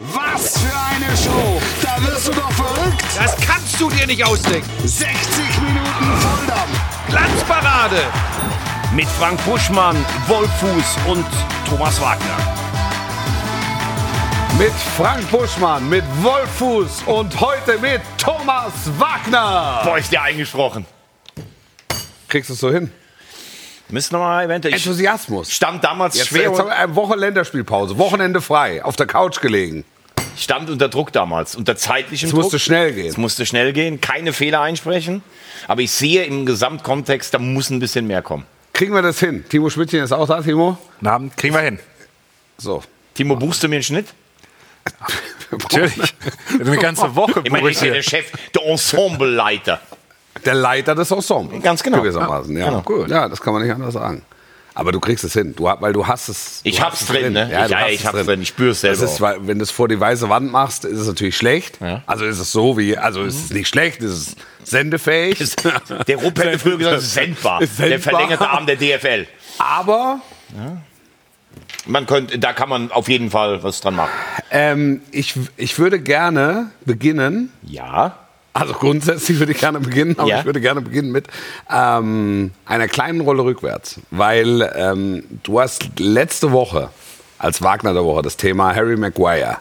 Was für eine Show! Da wirst du doch verrückt! Das kannst du dir nicht ausdenken. 60 Minuten Volldampf! Glanzparade Mit Frank Buschmann, Wolfuß und Thomas Wagner. Mit Frank Buschmann, mit Wolfuß und heute mit Thomas Wagner. Boah, ist der eingesprochen. Kriegst du es so hin? Müssen wir mal eventuell. Ich Enthusiasmus. stand damals Jetzt, schwer jetzt haben wir eine Woche Länderspielpause, Wochenende frei, auf der Couch gelegen. stand unter Druck damals, unter zeitlichem Es Druck. musste schnell gehen. Es musste schnell gehen, keine Fehler einsprechen. Aber ich sehe im Gesamtkontext, da muss ein bisschen mehr kommen. Kriegen wir das hin? Timo Schmidtchen ist auch da, Timo? Guten Abend, kriegen wir hin. So. Timo, buchst du mir einen Schnitt? Natürlich. Eine ganze Woche Ich meine, ich bin der Chef, der Ensembleleiter. Der Leiter des Ensembles. Ganz genau. Gewissermaßen, ja. Genau. Gut. Ja, das kann man nicht anders sagen. Aber du kriegst es hin, du, weil du hast es. Ich du hab's hast es drin, ne? Ich- du ja, ich es hab's drin. Ich spür's selber Das ist, weil, wenn du es vor die weiße Wand machst, ist es natürlich schlecht. Ja. Also ist es so wie, also ist es nicht schlecht, ist es sendefähig. Der Rupp hätte früher gesagt, es ist sendbar. Ist Der sendbar. verlängerte Arm der DFL. Aber Man könnte, da kann man auf jeden Fall was dran machen. ähm, ich, ich würde gerne beginnen Ja. Also grundsätzlich würde ich gerne beginnen, aber Ja. ich würde gerne beginnen mit ähm, einer kleinen Rolle rückwärts, weil ähm, du hast letzte Woche als Wagner der Woche das Thema Harry Maguire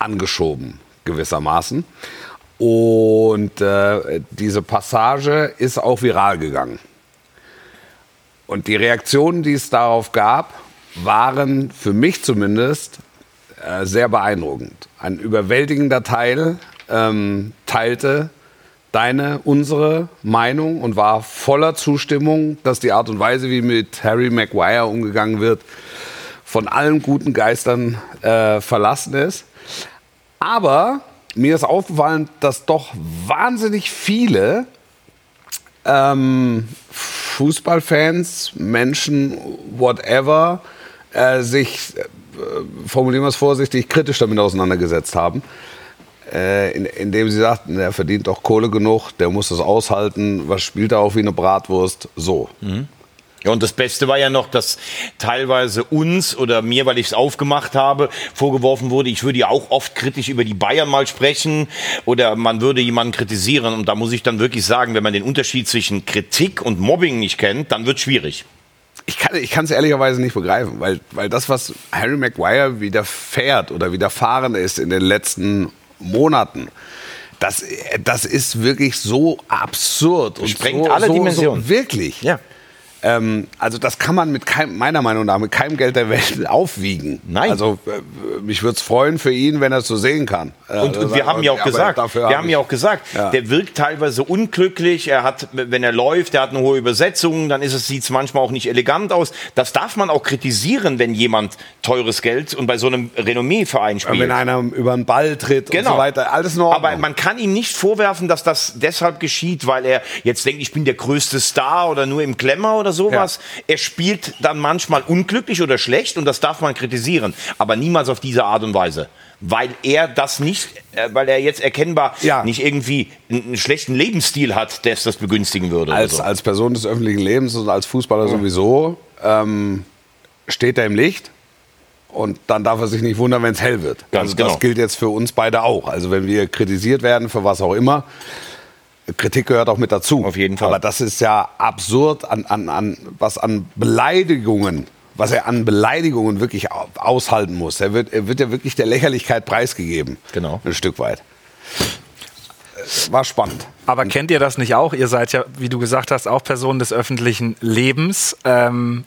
angeschoben gewissermaßen und äh, diese Passage ist auch viral gegangen und die Reaktionen, die es darauf gab, waren für mich zumindest äh, sehr beeindruckend. Ein überwältigender Teil ähm, teilte deine, unsere Meinung und war voller Zustimmung, dass die Art und Weise, wie mit Harry Maguire umgegangen wird, von allen guten Geistern äh, verlassen ist. Aber mir ist aufgefallen, dass doch wahnsinnig viele ähm, Fußballfans, Menschen, whatever, äh, sich, äh, formulieren wir es vorsichtig, kritisch damit auseinandergesetzt haben. Äh, in, indem sie sagten, der verdient doch Kohle genug, der muss das aushalten, was spielt er auch wie eine Bratwurst? So. Ja, und das Beste war ja noch, dass teilweise uns oder mir, weil ich es aufgemacht habe, vorgeworfen wurde, ich würde ja auch oft kritisch über die Bayern mal sprechen oder man würde jemanden kritisieren. Und da muss ich dann wirklich sagen, wenn man den Unterschied zwischen Kritik und Mobbing nicht kennt, dann wird es schwierig. Ich kann ich es ehrlicherweise nicht begreifen, weil, weil das, was Harry Maguire widerfährt oder widerfahren ist in den letzten Monaten, das, das ist wirklich so absurd. Und Sprengt so, alle so, Dimensionen. So wirklich. Ja. Ähm, also das kann man mit keinem, meiner Meinung nach mit keinem Geld der Welt aufwiegen. Nein. Also äh, mich würde es freuen für ihn, wenn er es so sehen kann. Äh, Und, und wir haben ja auch gesagt, wir hab haben ja auch gesagt, Ja. der wirkt teilweise unglücklich. Er hat, wenn er läuft, der hat eine hohe Übersetzung, dann ist es sieht es manchmal auch nicht elegant aus. Das darf man auch kritisieren, wenn jemand teures Geld und bei so einem Renommee-Verein spielt. wenn einer über den Ball tritt Genau. und so weiter, alles Ordnung. Aber man kann ihm nicht vorwerfen, dass das deshalb geschieht, weil er jetzt denkt, ich bin der größte Star oder nur im Klemmer oder sowas. Er spielt dann manchmal unglücklich oder schlecht und das darf man kritisieren, aber niemals auf diese Art und Weise. Weil er das nicht, äh, weil er jetzt erkennbar Ja. nicht irgendwie einen, schlechten Lebensstil hat, der es das begünstigen würde. als, oder so. als Person des öffentlichen Lebens und als Fußballer sowieso ähm, steht er im Licht. Und dann darf er sich nicht wundern, wenn es hell wird. Ganz also genau. das gilt jetzt für uns beide auch. Also wenn wir kritisiert werden für was auch immer, Kritik gehört auch mit dazu. Auf jeden Fall. Aber das ist ja absurd, an, an, an, was an Beleidigungen, was er an Beleidigungen wirklich au- aushalten muss. Er wird, er wird ja wirklich der Lächerlichkeit preisgegeben. Genau. Ein Stück weit. War spannend. Aber kennt ihr das nicht auch? Ihr seid ja, wie du gesagt hast, auch Personen des öffentlichen Lebens. Ähm,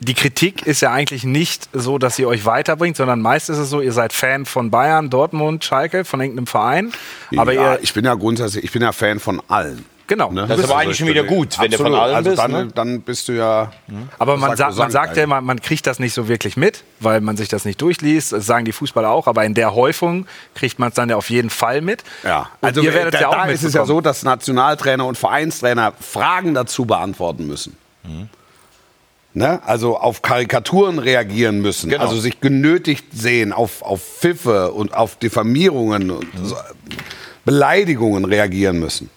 die Kritik ist ja eigentlich nicht so, dass sie euch weiterbringt, sondern meist ist es so, ihr seid Fan von Bayern, Dortmund, Schalke, von irgendeinem Verein. Aber ja, ihr, ich bin ja grundsätzlich, ich bin ja Fan von allen. genau. Ne? Das ist aber eigentlich schon wieder gut, wenn du von allen also bist, Dann, ne? dann bist du ja. Aber man, sagt, man sagt ja immer, man kriegt das nicht so wirklich mit, weil man sich das nicht durchliest. Das sagen die Fußballer auch. Aber in der Häufung kriegt man es dann ja auf jeden Fall mit. Ja, Und also ihr werdet da, ja auch da ist es ja so, dass Nationaltrainer und Vereinstrainer Fragen dazu beantworten müssen. Ne? Also auf Karikaturen reagieren müssen, Genau. also sich genötigt sehen, auf, auf Pfiffe und auf Diffamierungen und Beleidigungen reagieren müssen.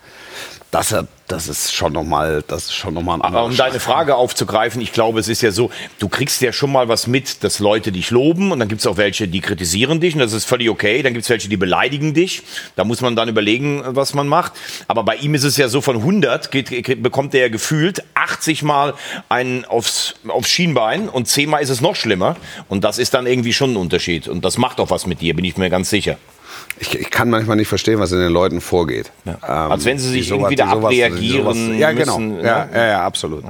das, das ist schon nochmal, das ist schon noch mal ein Aber anderer um deine Frage aufzugreifen, ich glaube, es ist ja so, du kriegst ja schon mal was mit, dass Leute dich loben und dann gibt es auch welche, die kritisieren dich und das ist völlig okay. Dann gibt es welche, die beleidigen dich. Da muss man dann überlegen, was man macht. Aber bei ihm ist es ja so, von 100 geht, geht, bekommt er ja gefühlt 80 Mal einen aufs, aufs Schienbein und 10 Mal ist es noch schlimmer. Und das ist dann irgendwie schon ein Unterschied. Und das macht auch was mit dir, bin ich mir ganz sicher. Ich, ich kann manchmal nicht verstehen, was in den Leuten vorgeht. Ähm, Als wenn sie sich irgendwie da abreagieren Ja, genau. müssen, ne? Ja, ja, ja, absolut.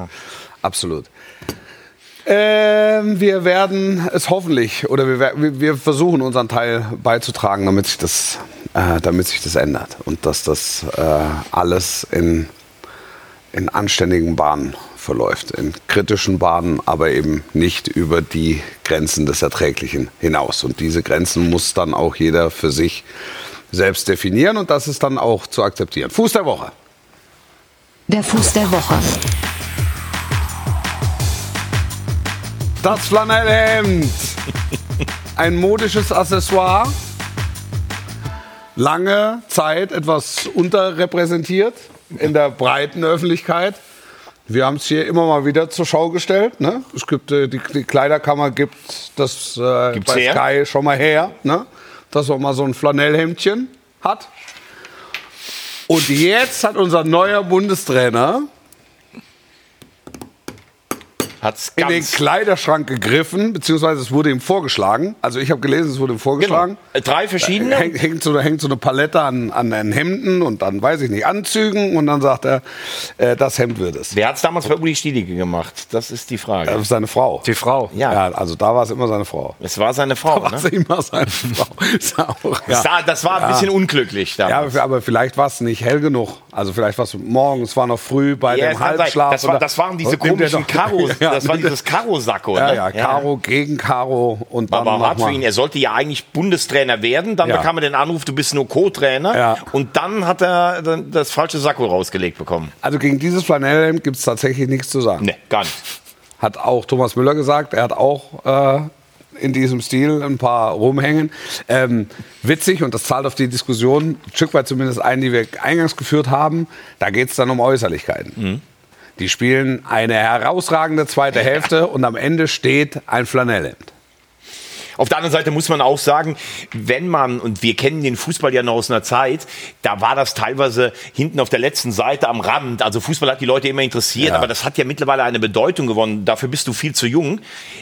Absolut. Ähm, wir werden es hoffentlich, oder wir- wir versuchen unseren Teil beizutragen, damit sich das, äh, damit sich das ändert und dass das äh, alles in, in anständigen Bahnen verläuft, in kritischen Bahnen, aber eben nicht über die Grenzen des Erträglichen hinaus. Und diese Grenzen muss dann auch jeder für sich selbst definieren und das ist dann auch zu akzeptieren. Fuß der Woche. Der Fuß der Woche. Das Flanellhemd. Ein modisches Accessoire. Lange Zeit etwas unterrepräsentiert in der breiten Öffentlichkeit. Wir haben es hier immer mal wieder zur Schau gestellt. Ne? Es gibt äh, die, die Kleiderkammer gibt das äh, Gibt's bei her? Sky schon mal her, ne? dass man mal so ein Flanellhemdchen hat. Und jetzt hat unser neuer Bundestrainer Hat's in den Kleiderschrank gegriffen, beziehungsweise es wurde ihm vorgeschlagen. Also ich habe gelesen, es wurde ihm vorgeschlagen. Äh, Drei verschiedene? Hängt, hängt, so, hängt so eine Palette an, an den Hemden und dann, weiß ich nicht, Anzügen und dann sagt er, äh, das Hemd wird es. Wer hat es damals bei Uli Stielige gemacht? Das ist die Frage. Das ist seine Frau. Die Frau. Ja. Ja, also da war es immer seine Frau. Es war seine Frau. War es Ne? immer seine Frau. Ist auch, Das, ja. war- das war ein bisschen unglücklich Ja, damals. aber- aber vielleicht war es nicht hell genug. Also vielleicht war es morgen, es war noch früh bei Ja, dem. Halbschlaf. Das, war, das waren diese komischen doch- Karo, Ja, das war dieses Karo-Sakko. Ja, ne? ja, Karo gegen Karo und dann Aber hart für ihn. Er sollte ja eigentlich Bundestrainer werden. Dann bekam er den Anruf, du bist nur Co-Trainer. Und dann hat er das falsche Sakko rausgelegt bekommen. Also gegen dieses Flanellhemd gibt es tatsächlich nichts zu sagen. Ne, gar nicht. Hat auch Thomas Müller gesagt. Er hat auch äh, in diesem Stil ein paar rumhängen. Ähm, witzig, und das zahlt auf die Diskussion, ein Stück weit zumindest ein, die wir eingangs geführt haben. Da geht es dann um Äußerlichkeiten. Die spielen eine herausragende zweite Hälfte und am Ende steht ein Flanellhemd. Auf der anderen Seite muss man auch sagen, wenn man, und wir kennen den Fußball ja noch aus einer Zeit, da war das teilweise hinten auf der letzten Seite am Rand. Also Fußball hat die Leute immer interessiert, Ja. aber das hat ja mittlerweile eine Bedeutung gewonnen. Dafür bist du viel zu jung.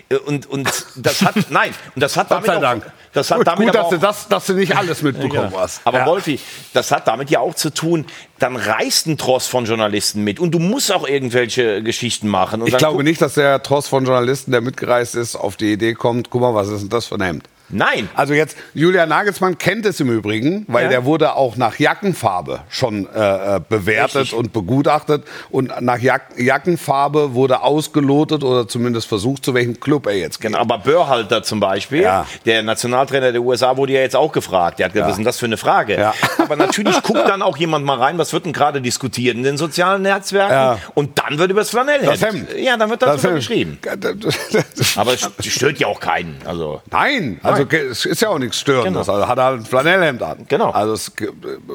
Äh, Und, und das hat, nein, und das hat Gott damit sei auch, Dank. Das hat gut, damit gut dass, du auch, das, dass du nicht alles mitbekommen hast. aber Wolfi, das hat damit ja auch zu tun, dann reißt ein Tross von Journalisten mit und du musst auch irgendwelche Geschichten machen. Und Ich glaube nicht, dass der Tross von Journalisten, der mitgereist ist, auf die Idee kommt, guck mal, was ist denn das für ein Hemd? Nein. Also jetzt, Julian Nagelsmann kennt es im Übrigen, weil Ja. der wurde auch nach Jackenfarbe schon äh, äh, bewertet Richtig. und begutachtet. Und nach Jack Jackenfarbe wurde ausgelotet oder zumindest versucht, zu welchem Club er jetzt geht. Genau, aber Börhalter zum Beispiel, Ja. der Nationaltrainer der USA, wurde ja jetzt auch gefragt. Der hat gesagt, was ist das für eine Frage? Ja. Aber natürlich guckt dann auch jemand mal rein, was wird denn gerade diskutiert in den sozialen Netzwerken? Ja. Und dann wird über das Flanellhemd. Das Hemd. Ja, dann wird Das darüber geschrieben. Aber es stört ja auch keinen. Also, Nein, also ge- es ist ja auch nichts Störendes. Genau. Also hat er halt ein Flanellhemd an. Genau. Also es,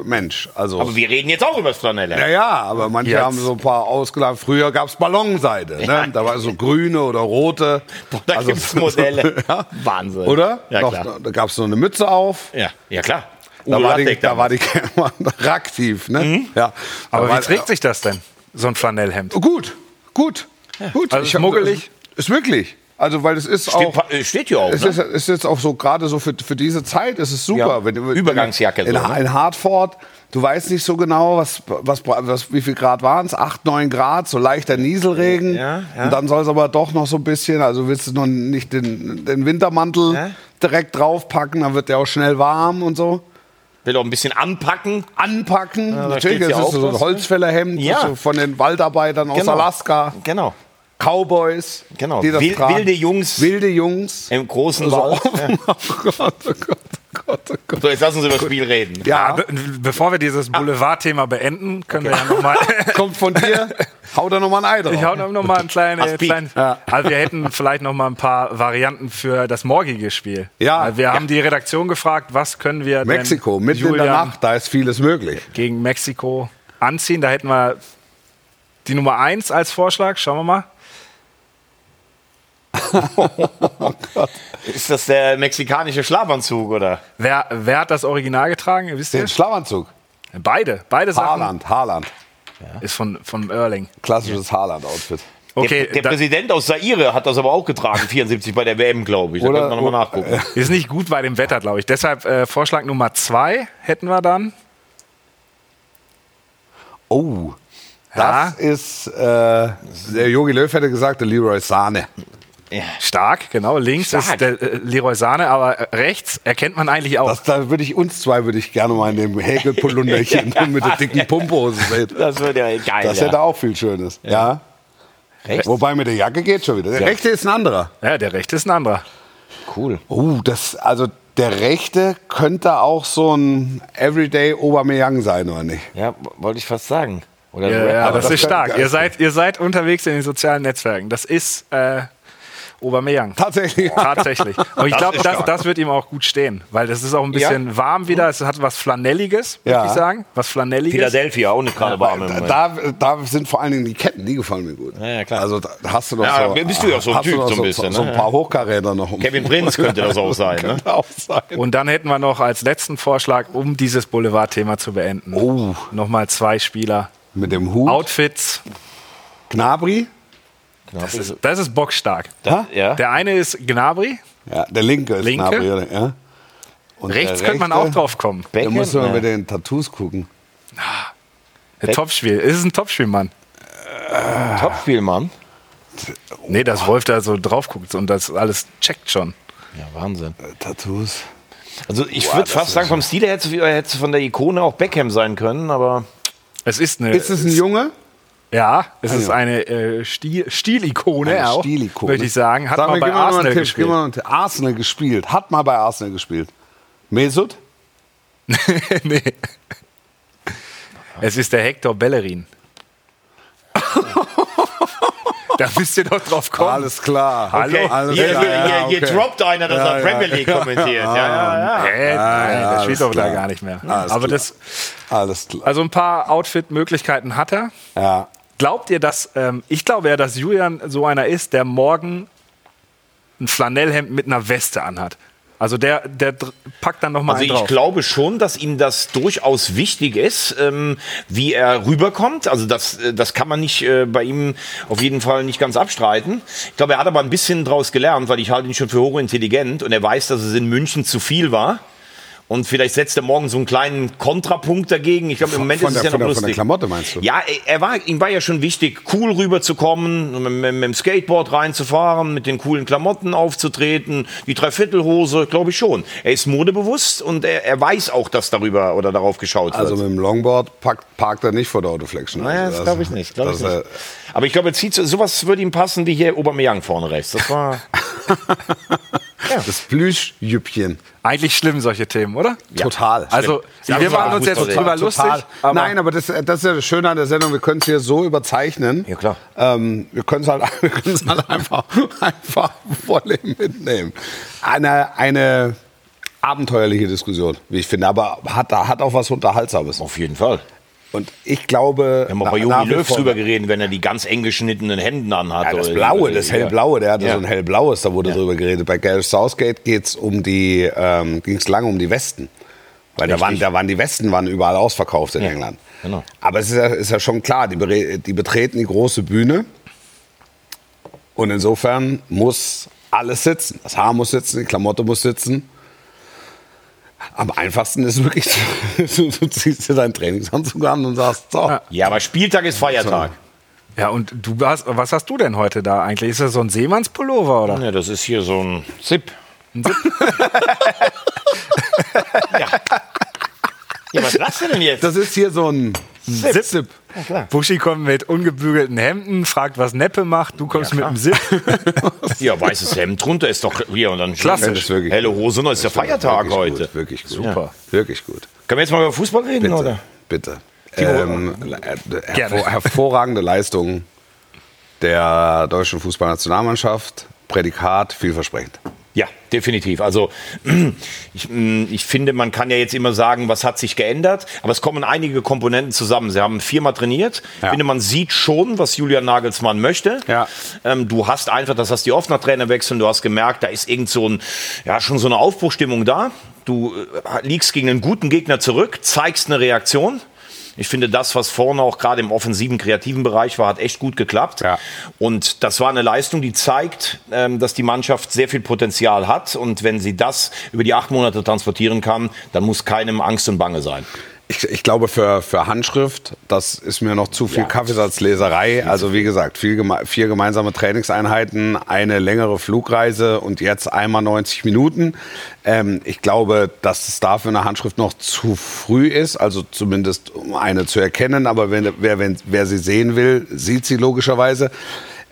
Mensch, also. aber wir reden jetzt auch über das Flanellhemd. Ja, ja, aber manche Jetzt. haben so ein paar ausgeladen. Früher gab es Ballonseide. Ne? Da war so grüne oder rote. Boah, da gibt's Modelle. ja. Wahnsinn. Oder? Ja, Noch, klar. da gab es so eine Mütze auf. Ja, ja klar. Da war, die, da war die damals. aktiv. Ne? Ja. Aber Da wie war- trägt sich das denn, so ein Flanellhemd? Gut, gut, gut. Also Ich ist hab- muggelig? Ist wirklich. Also, weil es ist Steht, auch. steht hier auch. Es Ne? ist, ist jetzt auch so, gerade so für, für diese Zeit ist es super. Ja, Wenn, Übergangsjacke In, so, ne? in Hartford, du weißt nicht so genau, was, was, was, wie viel Grad waren es? 8, 9 Grad, so leichter Nieselregen. Ja, ja. Und dann soll es aber doch noch so ein bisschen, also willst du noch nicht den, den Wintermantel Ja. direkt draufpacken, dann wird der auch schnell warm und so. Will auch ein bisschen anpacken. Anpacken, da natürlich, das ja ist so ein ne? Holzfällerhemd Ja. so von den Waldarbeitern aus Genau. Alaska. Genau. Cowboys. Genau. Die das Wil- tragen. wilde Jungs. Wilde Jungs. Im großen So, Wald. oh Gott, oh Gott, oh Gott, oh Gott. So, jetzt lassen Sie über das Spiel reden. Ja, Be bevor wir dieses Boulevard-Thema beenden, können wir ja nochmal. kommt von dir. Hau da nochmal ein Ei drauf. Ich hau noch mal ein kleine, Hast Piep. klein, Ja. Also wir hätten vielleicht noch mal ein paar Varianten für das morgige Spiel. Ja. Weil Wir haben die Redaktion gefragt, was können wir denn Mexiko, mitten in der Julian Nacht, da ist vieles möglich. gegen Mexiko anziehen. Da hätten wir die Nummer 1 als Vorschlag. Schauen wir mal. Ist das der mexikanische Schlafanzug oder? Wer, wer hat das Original getragen? Ihr Wisst ihr? Den Schlafanzug. Beide. Beide Sachen Haaland, Haaland. ist von, von Erling. Klassisches Haaland-Outfit. Okay, der der Präsident aus Zaire hat das aber auch getragen, 74 bei der WM, glaube ich. Da Oder- könnte man nochmal nachgucken. ist nicht gut bei dem Wetter, glaube ich. Deshalb äh, Vorschlag Nummer 2 hätten wir dann. Oh, Ja. das ist, äh, der Jogi Löw hätte gesagt, der Leroy Sahne. Stark, genau. Links Stark. ist der äh, Leroy Sahne, aber rechts erkennt man eigentlich auch. Das, da würde ich uns zwei würde ich gerne mal in dem Häkelpolunderchen mit der dicken Pumpehose sehen. Das wird ja geil. Das ja. hätte auch viel Schönes. Ja. Rechts? Wobei mit der Jacke geht schon wieder. Der Ja. rechte ist ein anderer. ja, der rechte ist ein anderer. Cool. Oh, das, also der rechte könnte auch so ein Everyday Aubameyang sein, oder nicht? Ja, wollte ich fast sagen. Oder Ja, ja, aber das, das ist stark. Ihr seid, ihr seid unterwegs in den sozialen Netzwerken. Das ist äh, Aubameyang. Tatsächlich. Tatsächlich. Und ich glaube, das, das wird ihm auch gut stehen, weil das ist auch ein bisschen warm wieder. Es hat was Flanelliges, würde Ja. ich sagen. Was Flanelliges. Philadelphia auch nicht gerade warm. Da, da sind vor allen Dingen die Ketten, die gefallen mir gut. Ja, ja, klar. Also da hast du noch Ja, so, bist du ja so ein Typ so ein bisschen, so, ne? ein paar Hochkaräter noch. Um. Kevin Prinz könnte das auch sein, ne? Könnte auch sein. Und dann hätten wir noch als letzten Vorschlag, um dieses Boulevardthema zu beenden, Oh. nochmal zwei Spieler. Mit dem Hut. Outfits, Gnabry. Das ist, das ist bockstark. Das, ja. Der eine ist Gnabry, Ja, der linke ist Linke? Gnabry. Ja. Und rechts könnte man auch drauf kommen. Da Beckham? musst du mal Ja. mit den Tattoos gucken. Ein Topspiel. Es ist ein Topspielmann. Topspielmann. Nee, dass Wolf da so drauf guckt und das alles checkt schon. Ja, Wahnsinn. Äh, Tattoos. Also ich würde fast sagen, vom Stil her hätte es- hätte es von der Ikone auch Beckham sein können, aber Es ist eine. Ist es ein Junge? Ja, es ist ja. eine äh, Stil, Stilikone Eine auch, Stilikone. möchte ich sagen. Hat Sag mal bei Arsenal Tipp, gespielt. Arsenal gespielt. Hat mal bei Arsenal gespielt. Mesut? nee. Es ist der Hector Bellerin. da müsst ihr doch drauf kommen. Alles klar. Hallo? Alles hier, klar. hier, hier okay. droppt einer, dass er ja. Premier League kommentiert. Ja, ja, ja. Hä? Nein, ja, der spielt alles doch da gar nicht mehr. Alles Aber klar. das, Alles klar. also ein paar Outfit-Möglichkeiten hat er. Ja. Glaubt ihr, dass, ähm, ich glaube ja, dass Julian so einer ist, der morgen ein Flanellhemd mit einer Weste anhat. Also der, der packt dann nochmal Also ich drauf. glaube schon, dass ihm das durchaus wichtig ist, ähm, wie er rüberkommt. Also das, äh, das kann man nicht äh, bei ihm auf jeden Fall nicht ganz abstreiten. Ich glaube, er hat aber ein bisschen draus gelernt, weil ich halte ihn schon für hochintelligent und er weiß, dass es in München zu viel war. Und vielleicht setzt er morgen so einen kleinen Kontrapunkt dagegen. Ich glaube, im Moment Von ist es der- ja von noch der- von der lustig. Klamotte meinst du? Ja, er- war, ihm war ja schon wichtig, cool rüberzukommen, mit, mit, mit dem Skateboard reinzufahren, mit den coolen Klamotten aufzutreten, die Dreiviertelhose, glaube ich schon. Er ist modebewusst und er, er weiß auch, dass darüber oder darauf geschaut wird. Also mit dem Longboard parkt, parkt er nicht vor der Autoflexion. naja, Also das glaube ich nicht. Glaub ich nicht. Aber ich glaube, sowas würde ihm passen wie hier Aubameyang vorne rechts. Das war Das Plüschjüppchen. Eigentlich schlimm, solche Themen, oder? Total. Also, Ja, wir machen uns jetzt drüber lustig. Aber Nein, aber das, das ist ja das Schöne an der Sendung, wir können es hier so überzeichnen. Ja, klar. Ähm, wir können es halt, halt einfach, einfach voll mitnehmen. Eine, eine abenteuerliche Diskussion, wie ich finde, aber hat, hat auch was Unterhaltsames. auf jeden Fall. Und ich glaube, Wir haben auch bei Jogi Löw drüber geredet, wenn er die ganz eng geschnittenen Hemden anhat. Ja, das Blaue, das ja. hellblaue, der hatte Ja. so ein hellblaues, da wurde drüber geredet. Bei Gareth Southgate geht's um die, ähm, ging es lange um die Westen. Weil da waren, da waren die Westen waren überall ausverkauft in Ja, England. genau. Aber es ist ja, ist ja schon klar, die, die betreten die große Bühne und insofern muss alles sitzen. Das Haar muss sitzen, die Klamotte muss sitzen. Am einfachsten ist wirklich, du, du ziehst dir deinen Trainingsanzug an und sagst, so, Ja, aber Spieltag ist Feiertag. Ja, und du hast, was hast du denn heute da eigentlich? Ist das so ein Seemannspullover oder? Ja, das ist hier so ein Zip. ja. ja, was lachst du denn jetzt? das ist hier so ein Zip. Zip. Buschi kommt mit ungebügelten Hemden, fragt, was Neppe macht. Du kommst mit dem Zip. Ja, weißes Hemd drunter ist doch hier und dann Klassisch. Das ist wirklich helle Hose, und ist der Feiertag wirklich heute. Gut, wirklich gut. Super. Wirklich gut. Können wir jetzt mal über Fußball reden, Bitte. oder? Bitte. Ähm, äh, hervor, hervorragende Leistung der deutschen Fußballnationalmannschaft. Prädikat vielversprechend. Ja, definitiv. Also ich, mh, ich finde, man kann ja jetzt immer sagen, was hat sich geändert, aber es kommen einige Komponenten zusammen. Sie haben viermal trainiert. Ja. Ich finde, man sieht schon, was Julian Nagelsmann möchte. Ja. Ähm, du hast einfach, das hast du oft nach Trainerwechseln, du hast gemerkt, da ist irgend so ein, ja, schon so eine Aufbruchstimmung da. Du äh, liegst gegen einen guten Gegner zurück, zeigst eine Reaktion. Ich finde, das, was vorne auch gerade im offensiven, kreativen Bereich war, hat echt gut geklappt. Ja. Und das war eine Leistung, die zeigt, ähm, dass die Mannschaft sehr viel Potenzial hat. Und wenn sie das über die acht Monate transportieren kann, dann muss keinem Angst und Bange sein. Ich, ich glaube, für, für Handschrift, das ist mir noch zu viel Ja. Kaffeesatzleserei. Also wie gesagt, viel, vier gemeinsame Trainingseinheiten, eine längere Flugreise und jetzt einmal 90 Minuten. Ähm, ich glaube, dass es dafür eine Handschrift noch zu früh ist, also zumindest um eine zu erkennen. Aber wenn, wer, wenn, wer sie sehen will, sieht sie logischerweise.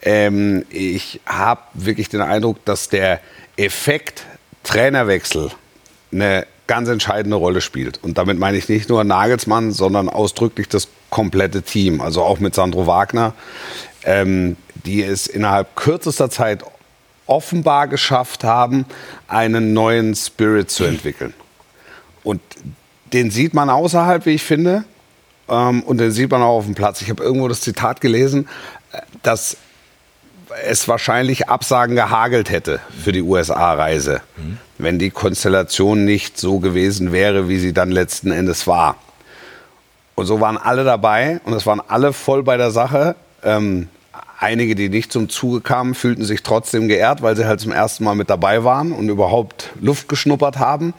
Ähm, ich habe wirklich den Eindruck, dass der Effekt Trainerwechsel eine ganz entscheidende Rolle spielt. Und damit meine ich nicht nur Nagelsmann, sondern ausdrücklich das komplette Team. Also auch mit Sandro Wagner, ähm, die es innerhalb kürzester Zeit offenbar geschafft haben, einen neuen Spirit zu entwickeln. Und den sieht man außerhalb, wie ich finde. Ähm, und den sieht man auch auf dem Platz. Ich habe irgendwo das Zitat gelesen, äh, dass es wahrscheinlich Absagen gehagelt hätte für die USA-Reise, wenn die Konstellation nicht so gewesen wäre, wie sie dann letzten Endes war. Und so waren alle dabei und es waren alle voll bei der Sache. Ähm, einige, die nicht zum Zuge kamen, fühlten sich trotzdem geehrt, weil sie halt zum ersten Mal mit dabei waren und überhaupt Luft geschnuppert haben.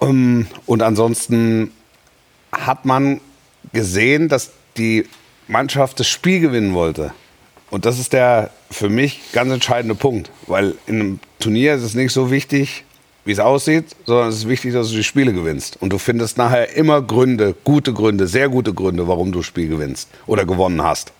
Ähm, und ansonsten hat man gesehen, dass die Mannschaft das Spiel gewinnen wollte. Und das ist der für mich ganz entscheidende Punkt, weil in einem Turnier ist es nicht so wichtig, wie es aussieht, sondern es ist wichtig, dass du die Spiele gewinnst. Und du findest nachher immer Gründe, gute Gründe, sehr gute Gründe, warum du das Spiel gewinnst oder gewonnen hast.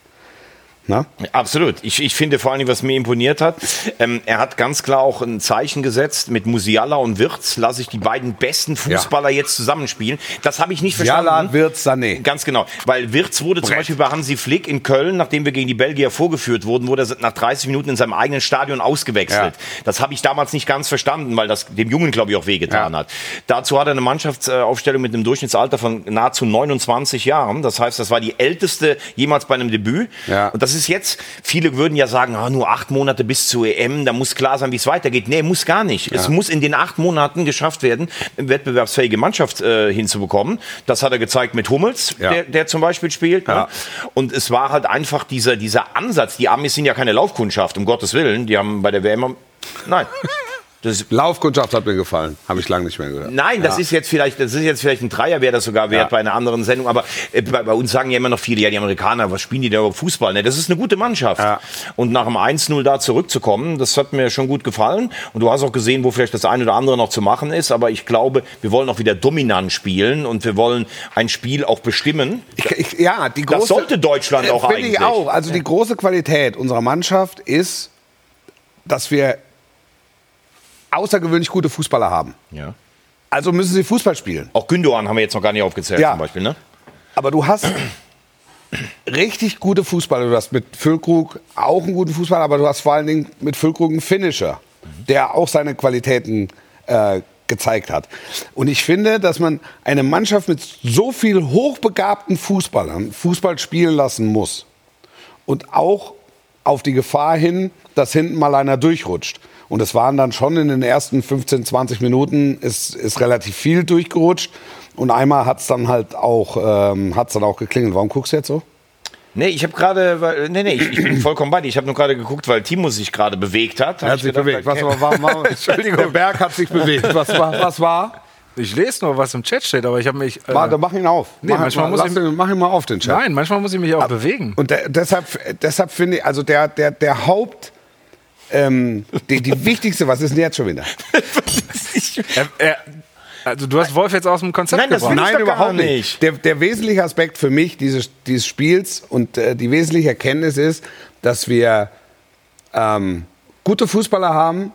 Na? Absolut. Ich, ich finde vor allem, was mir imponiert hat, ähm, er hat ganz klar auch ein Zeichen gesetzt. Mit Musiala und Wirtz lasse ich die beiden besten Fußballer jetzt zusammenspielen. Das habe ich nicht verstanden. Jala, Wirtz, Sané. Ganz genau, weil Wirtz wurde zum Brett. Beispiel bei Hansi Flick in Köln, nachdem wir gegen die Belgier vorgeführt wurden, wurde er nach 30 Minuten in seinem eigenen Stadion ausgewechselt. Ja. Das habe ich damals nicht ganz verstanden, weil das dem Jungen, glaube ich, auch wehgetan Ja. hat. Dazu hat er eine Mannschaftsaufstellung mit einem Durchschnittsalter von nahezu 29 Jahren. Das heißt, das war die älteste jemals bei einem Debüt. Ja. Und das ist jetzt, viele würden ja sagen, ah, nur acht Monate bis zur EM, da muss klar sein, wie es weitergeht. Nee, muss gar nicht. Es muss in den acht Monaten geschafft werden, eine wettbewerbsfähige Mannschaft äh, hinzubekommen. Das hat er gezeigt mit Hummels, Ja. der, der zum Beispiel spielt. Ja. Ne? Und es war halt einfach dieser, dieser Ansatz. Die Amis sind ja keine Laufkundschaft, um Gottes Willen. Die haben bei der WM... Nein. Das Laufkundschaft hat mir gefallen, habe ich lange nicht mehr gehört. Nein, das Ja. ist jetzt vielleicht, das ist jetzt vielleicht ein Dreier, wäre das sogar wert Ja. bei einer anderen Sendung. Aber äh, bei, bei uns sagen ja immer noch viele, ja, die Amerikaner, was spielen die da überhaupt Fußball? Ne, das ist eine gute Mannschaft. Ja. Und nach dem 1-0 da zurückzukommen, das hat mir schon gut gefallen. Und du hast auch gesehen, wo vielleicht das eine oder andere noch zu machen ist. Aber ich glaube, wir wollen auch wieder dominant spielen und wir wollen ein Spiel auch bestimmen. Ich, ich, ja, die Das große, sollte Deutschland auch Finde eigentlich. ich auch. Also die große Qualität unserer Mannschaft ist, dass wir außergewöhnlich gute Fußballer haben. Ja. Also müssen sie Fußball spielen. Auch Gündogan haben wir jetzt noch gar nicht aufgezählt Ja. zum Beispiel. Ne? Aber du hast richtig gute Fußballer. Du hast mit Füllkrug auch einen guten Fußballer, aber du hast vor allen Dingen mit Füllkrug einen Finisher, der auch seine Qualitäten äh, gezeigt hat. Und ich finde, dass man eine Mannschaft mit so viel hochbegabten Fußballern Fußball spielen lassen muss. Und auch auf die Gefahr hin, dass hinten mal einer durchrutscht. Und es waren dann schon in den ersten 15, 20 Minuten ist, ist relativ viel durchgerutscht. Und einmal hat es dann halt auch, ähm, hat's dann auch geklingelt. Warum guckst du jetzt so? Nee, ich habe gerade, nee, nee, ich, ich bin vollkommen bei dir. Ich habe nur gerade geguckt, weil Timo sich gerade bewegt hat. Hab ich gedacht, Was okay. war, war, war, Entschuldigung. Der Berg hat sich bewegt. Was war? Was war? Ich lese nur, was im Chat steht, aber ich habe mich. Äh, Warte, mach ihn auf. Nee, mach, manchmal muss ich- ihn, mach ihn mal auf den Chat. nein, manchmal muss ich mich auch bewegen. Und de deshalb, deshalb finde ich, also der, der, der Haupt, ähm, die, die wichtigste, was ist denn jetzt schon wieder? Er, er, also du hast Wolf jetzt aus dem Konzept Nein, das gebracht. Nein, überhaupt nicht. nicht. Der, der wesentliche Aspekt für mich dieses, dieses Spiels und äh, die wesentliche Erkenntnis ist, dass wir ähm, gute Fußballer haben,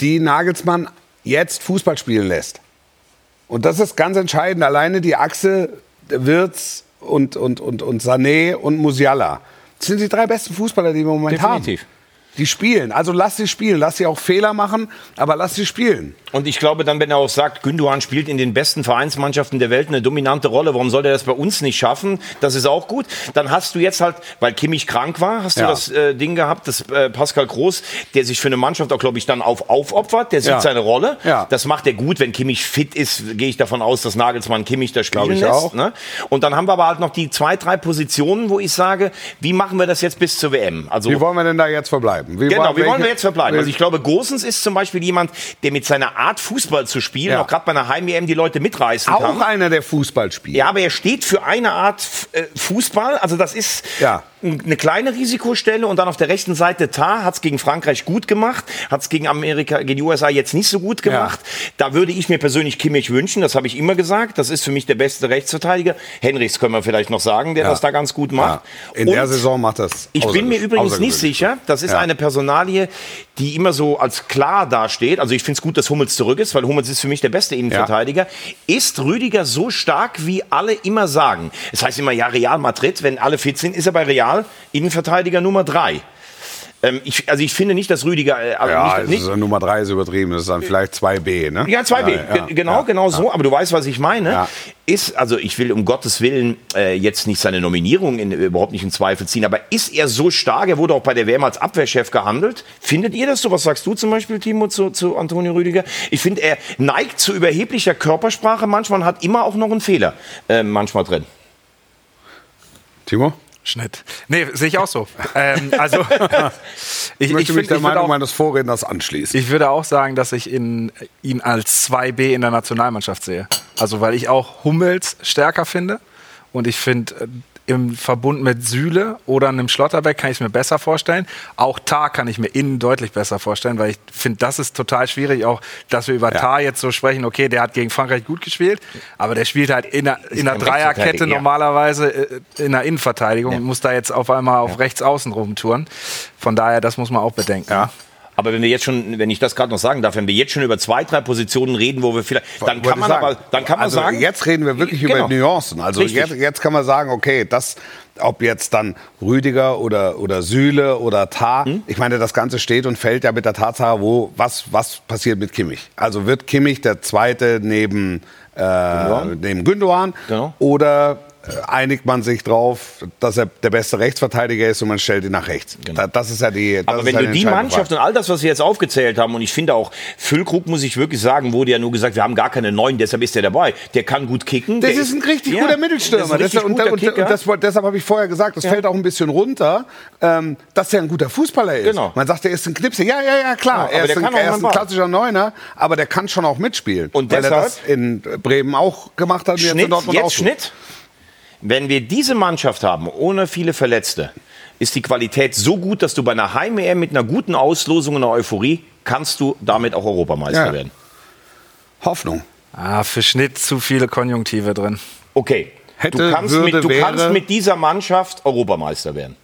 die Nagelsmann jetzt Fußball spielen lässt. Und das ist ganz entscheidend. Alleine die Achse Wirtz und, und, und, und Sané und Musiala. Das sind die drei besten Fußballer, die wir im Moment Definitiv. Die spielen. Also lass sie spielen. Lass sie auch Fehler machen, aber lass sie spielen. Und ich glaube dann, wenn er auch sagt, Gündogan spielt in den besten Vereinsmannschaften der Welt eine dominante Rolle, warum soll er das bei uns nicht schaffen? Das ist auch gut. Dann hast du jetzt halt, weil Kimmich krank war, hast du Ja. das äh, Ding gehabt, dass äh, Pascal Groß, der sich für eine Mannschaft auch, glaube ich, dann auf, aufopfert, der sieht Ja. seine Rolle. Ja. Das macht er gut. Wenn Kimmich fit ist, gehe ich davon aus, dass Nagelsmann Kimmich da spielen Glaube ich lässt. auch. Ne? Und dann haben wir aber halt noch die zwei, drei Positionen, wo ich sage, wie machen wir das jetzt bis zur WM? Also Wie wollen wir denn da jetzt verbleiben? Wie Genau, wie wollen wir jetzt verbleiben? Also ich glaube, Gosens ist zum Beispiel jemand, der mit seiner Art Fußball zu spielen, Ja. auch gerade bei einer Heim-EM die Leute mitreißen auch kann. einer, der Fußball spielt. Ja, aber er steht für eine Art äh, Fußball. Also das ist Ja. eine kleine Risikostelle. Und dann auf der rechten Seite Tar hat es gegen Frankreich gut gemacht, hat es gegen Amerika, gegen die USA jetzt nicht so gut gemacht. Da würde ich mir persönlich Kimmich wünschen. Das habe ich immer gesagt. Das ist für mich der beste Rechtsverteidiger. Henrichs können wir vielleicht noch sagen, der Ja. das da ganz gut macht. Ja. In der Und- Saison macht das. ich bin mir übrigens nicht sicher. Das ist Ja. eine Personalie, die immer so als klar dasteht. Also ich finde es gut, dass Hummels zurück ist, weil Hummels ist für mich der beste Innenverteidiger. Ist Rüdiger so stark, wie alle immer sagen? Es heißt immer, ja, Real Madrid, wenn alle fit sind, ist er bei Real Innenverteidiger Nummer drei. Ähm, ich, also ich finde nicht, dass Rüdiger... Äh, also Ja, nicht, also nicht, so Nummer 3 ist übertrieben. Das ist dann vielleicht 2b, ne? ja, 2B, Ja, ja, Ge- genau, ja. genau so. Aber du weißt, was ich meine. Ja. Ist, also ich will um Gottes Willen äh, jetzt nicht seine Nominierung in, überhaupt nicht in Zweifel ziehen, aber ist er so stark? Er wurde auch bei der WM als Abwehrchef gehandelt. Findet ihr das so? Was sagst du zum Beispiel, Timo, zu, zu Antonio Rüdiger? Ich finde, er neigt zu überheblicher Körpersprache manchmal und hat immer auch noch einen Fehler äh, manchmal drin. Timo? Schnitt. Nee, sehe ich auch so. ähm, also, ich, Ich möchte mich find- der ich Meinung auch, meines Vorredners anschließen. ich würde auch sagen, dass ich in, ihn als 2B in der Nationalmannschaft sehe. Also, weil ich auch Hummels stärker finde. Und ich finde, äh, im Verbund mit Süle oder einem Schlotterbeck kann ich es mir besser vorstellen. Auch Tar kann ich mir innen deutlich besser vorstellen, weil ich finde, das ist total schwierig, auch dass wir über Ja. Tar jetzt so sprechen, okay, der hat gegen Frankreich gut gespielt, aber der spielt halt in einer, in kein Dreierkette ja. normalerweise äh, in der Innenverteidigung und muss da jetzt auf einmal auf rechts außen rumtouren. Von daher, das muss man auch bedenken. Ja. Aber wenn wir jetzt schon, wenn ich das gerade noch sagen darf, wenn wir jetzt schon über zwei, drei Positionen reden, wo wir vielleicht, dann kann man sagen. aber, dann kann man also sagen, Jetzt reden wir wirklich Genau. über Nuancen. Also jetzt, jetzt kann man sagen, okay, das, ob jetzt dann Rüdiger oder, oder Süle oder Tar, Hm? ich meine, das Ganze steht und fällt ja mit der Tatsache, wo, was, was passiert mit Kimmich. Also wird Kimmich der Zweite neben, äh, neben Gündogan Genau. oder einigt man sich drauf, dass er der beste Rechtsverteidiger ist und man stellt ihn nach rechts. Da, das ist ja die. Das Genau. Aber ist wenn ja du die Mannschaft Frage. und all das, was wir jetzt aufgezählt haben, und ich finde auch, Füllkrug, muss ich wirklich sagen, wurde ja nur gesagt, wir haben gar keine Neuen, deshalb ist der dabei. Der kann gut kicken. Das ist ein richtig Ja, guter Mittelstürmer. Das ist ein richtig Das- und, guter und, und das, deshalb habe ich vorher gesagt, das fällt auch ein bisschen runter, ähm, dass er ein guter Fußballer ist. Genau. Man sagt, er ist ein Knipse. Ja, ja, ja, klar. Ja, aber er ist, ein, auch er ist ein klassischer Neuner, aber der kann schon auch mitspielen. Und weil er deshalb- das in Bremen auch gemacht hat und jetzt in Schnitt, Dortmund auch jetzt tut. Schnitt. Wenn wir diese Mannschaft haben, ohne viele Verletzte, ist die Qualität so gut, dass du bei einer Heim-EM mit einer guten Auslosung und einer Euphorie kannst du damit auch Europameister Ja. werden. Hoffnung. Ah, für Schnitt zu viele Konjunktive drin. Okay. Hätte, du kannst, würde, mit, du wäre- kannst mit dieser Mannschaft Europameister werden.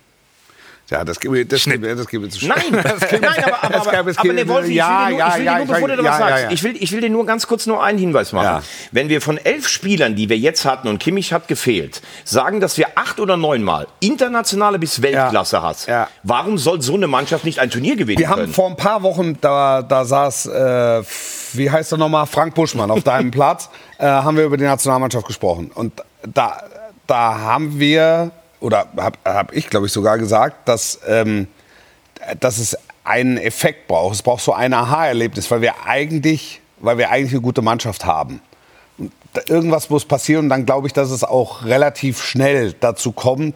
Ja, das mir das, das mir zu Nein, nein, aber, aber, Das aber, gab- es aber nee, Wolfi, ja, ich will dir nur, ja, ich will dir ja, nur ich bevor weiß- du da was ja, ja, sagst, ja. Ich, will, ich will dir nur ganz kurz nur einen Hinweis machen. Wenn wir von elf Spielern, die wir jetzt hatten, und Kimmich hat gefehlt, sagen, dass wir acht oder neunmal internationale bis Weltklasse hast, warum soll so eine Mannschaft nicht ein Turnier gewinnen Wir haben können? vor ein paar Wochen, da, da saß, äh, wie heißt er nochmal, Frank Buschmann auf deinem Platz, äh, haben wir über die Nationalmannschaft gesprochen. Und da, da haben wir, oder habe hab ich glaube ich sogar gesagt, dass, ähm, dass es einen Effekt braucht. Es braucht so ein Aha-Erlebnis, weil wir eigentlich, weil wir eigentlich eine gute Mannschaft haben. Und irgendwas muss passieren und dann glaube ich, dass es auch relativ schnell dazu kommt,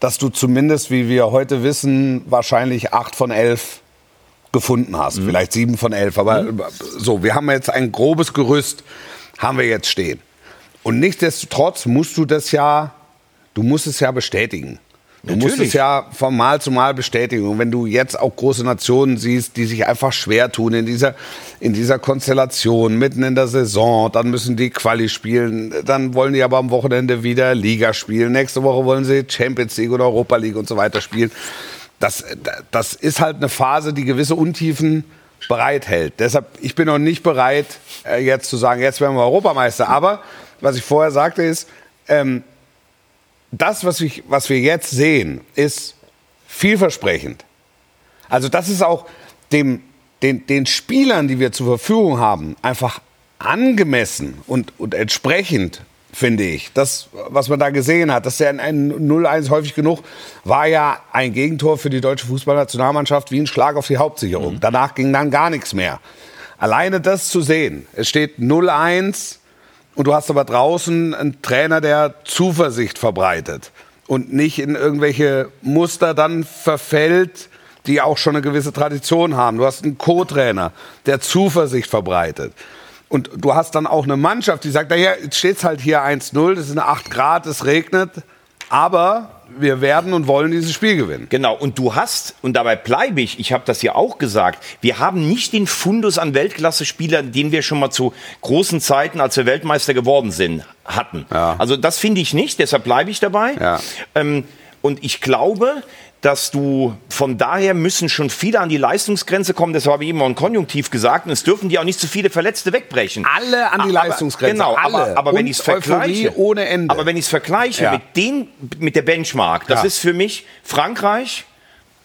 dass du zumindest, wie wir heute wissen, wahrscheinlich acht von elf gefunden hast. Vielleicht sieben von elf. Aber so, wir haben jetzt ein grobes Gerüst, haben wir jetzt stehen. Und nichtsdestotrotz musst du das ja, du musst es ja bestätigen. Du musst Natürlich. es ja von Mal zu Mal bestätigen. Und wenn du jetzt auch große Nationen siehst, die sich einfach schwer tun in dieser, in dieser Konstellation, mitten in der Saison, dann müssen die Quali spielen, dann wollen die aber am Wochenende wieder Liga spielen. Nächste Woche wollen sie Champions League oder Europa League und so weiter spielen. Das, das ist halt eine Phase, die gewisse Untiefen bereithält. Deshalb, ich bin noch nicht bereit, äh, jetzt zu sagen, jetzt werden wir Europameister. Aber was ich vorher sagte, ist, ähm, das, was, ich, was wir jetzt sehen, ist vielversprechend. Also das ist auch dem, den, den Spielern, die wir zur Verfügung haben, einfach angemessen und, und entsprechend, finde ich. Das, was man da gesehen hat, dass der ein, ein 0-1 häufig genug war ja ein Gegentor für die deutsche Fußballnationalmannschaft wie ein Schlag auf die Hauptsicherung. Danach ging dann gar nichts mehr. Alleine das zu sehen, es steht 0-1 und du hast aber draußen einen Trainer, der Zuversicht verbreitet und nicht in irgendwelche Muster dann verfällt, die auch schon eine gewisse Tradition haben. Du hast einen Co-Trainer, der Zuversicht verbreitet. Und du hast dann auch eine Mannschaft, die sagt, naja, jetzt steht es halt hier 1-0, das sind 8 Grad, es regnet, aber wir werden und wollen dieses Spiel gewinnen. Genau, und du hast, und dabei bleibe ich, ich habe das ja auch gesagt, wir haben nicht den Fundus an Weltklasse-Spielern, den wir schon mal zu großen Zeiten, als wir Weltmeister geworden sind, hatten. Ja. Also das finde ich nicht, deshalb bleibe ich dabei. Ja. Ähm, und ich glaube, dass du von daher müssen schon viele an die Leistungsgrenze kommen. Das habe ich eben auch im Konjunktiv gesagt. Und es dürfen die auch nicht zu viele Verletzte wegbrechen. Alle an die Leistungsgrenze, Genau, alle. aber, aber wenn ich es vergleiche, ohne Ende. aber wenn ich es vergleiche Ja. mit den, mit der Benchmark, das Ja. ist für mich Frankreich.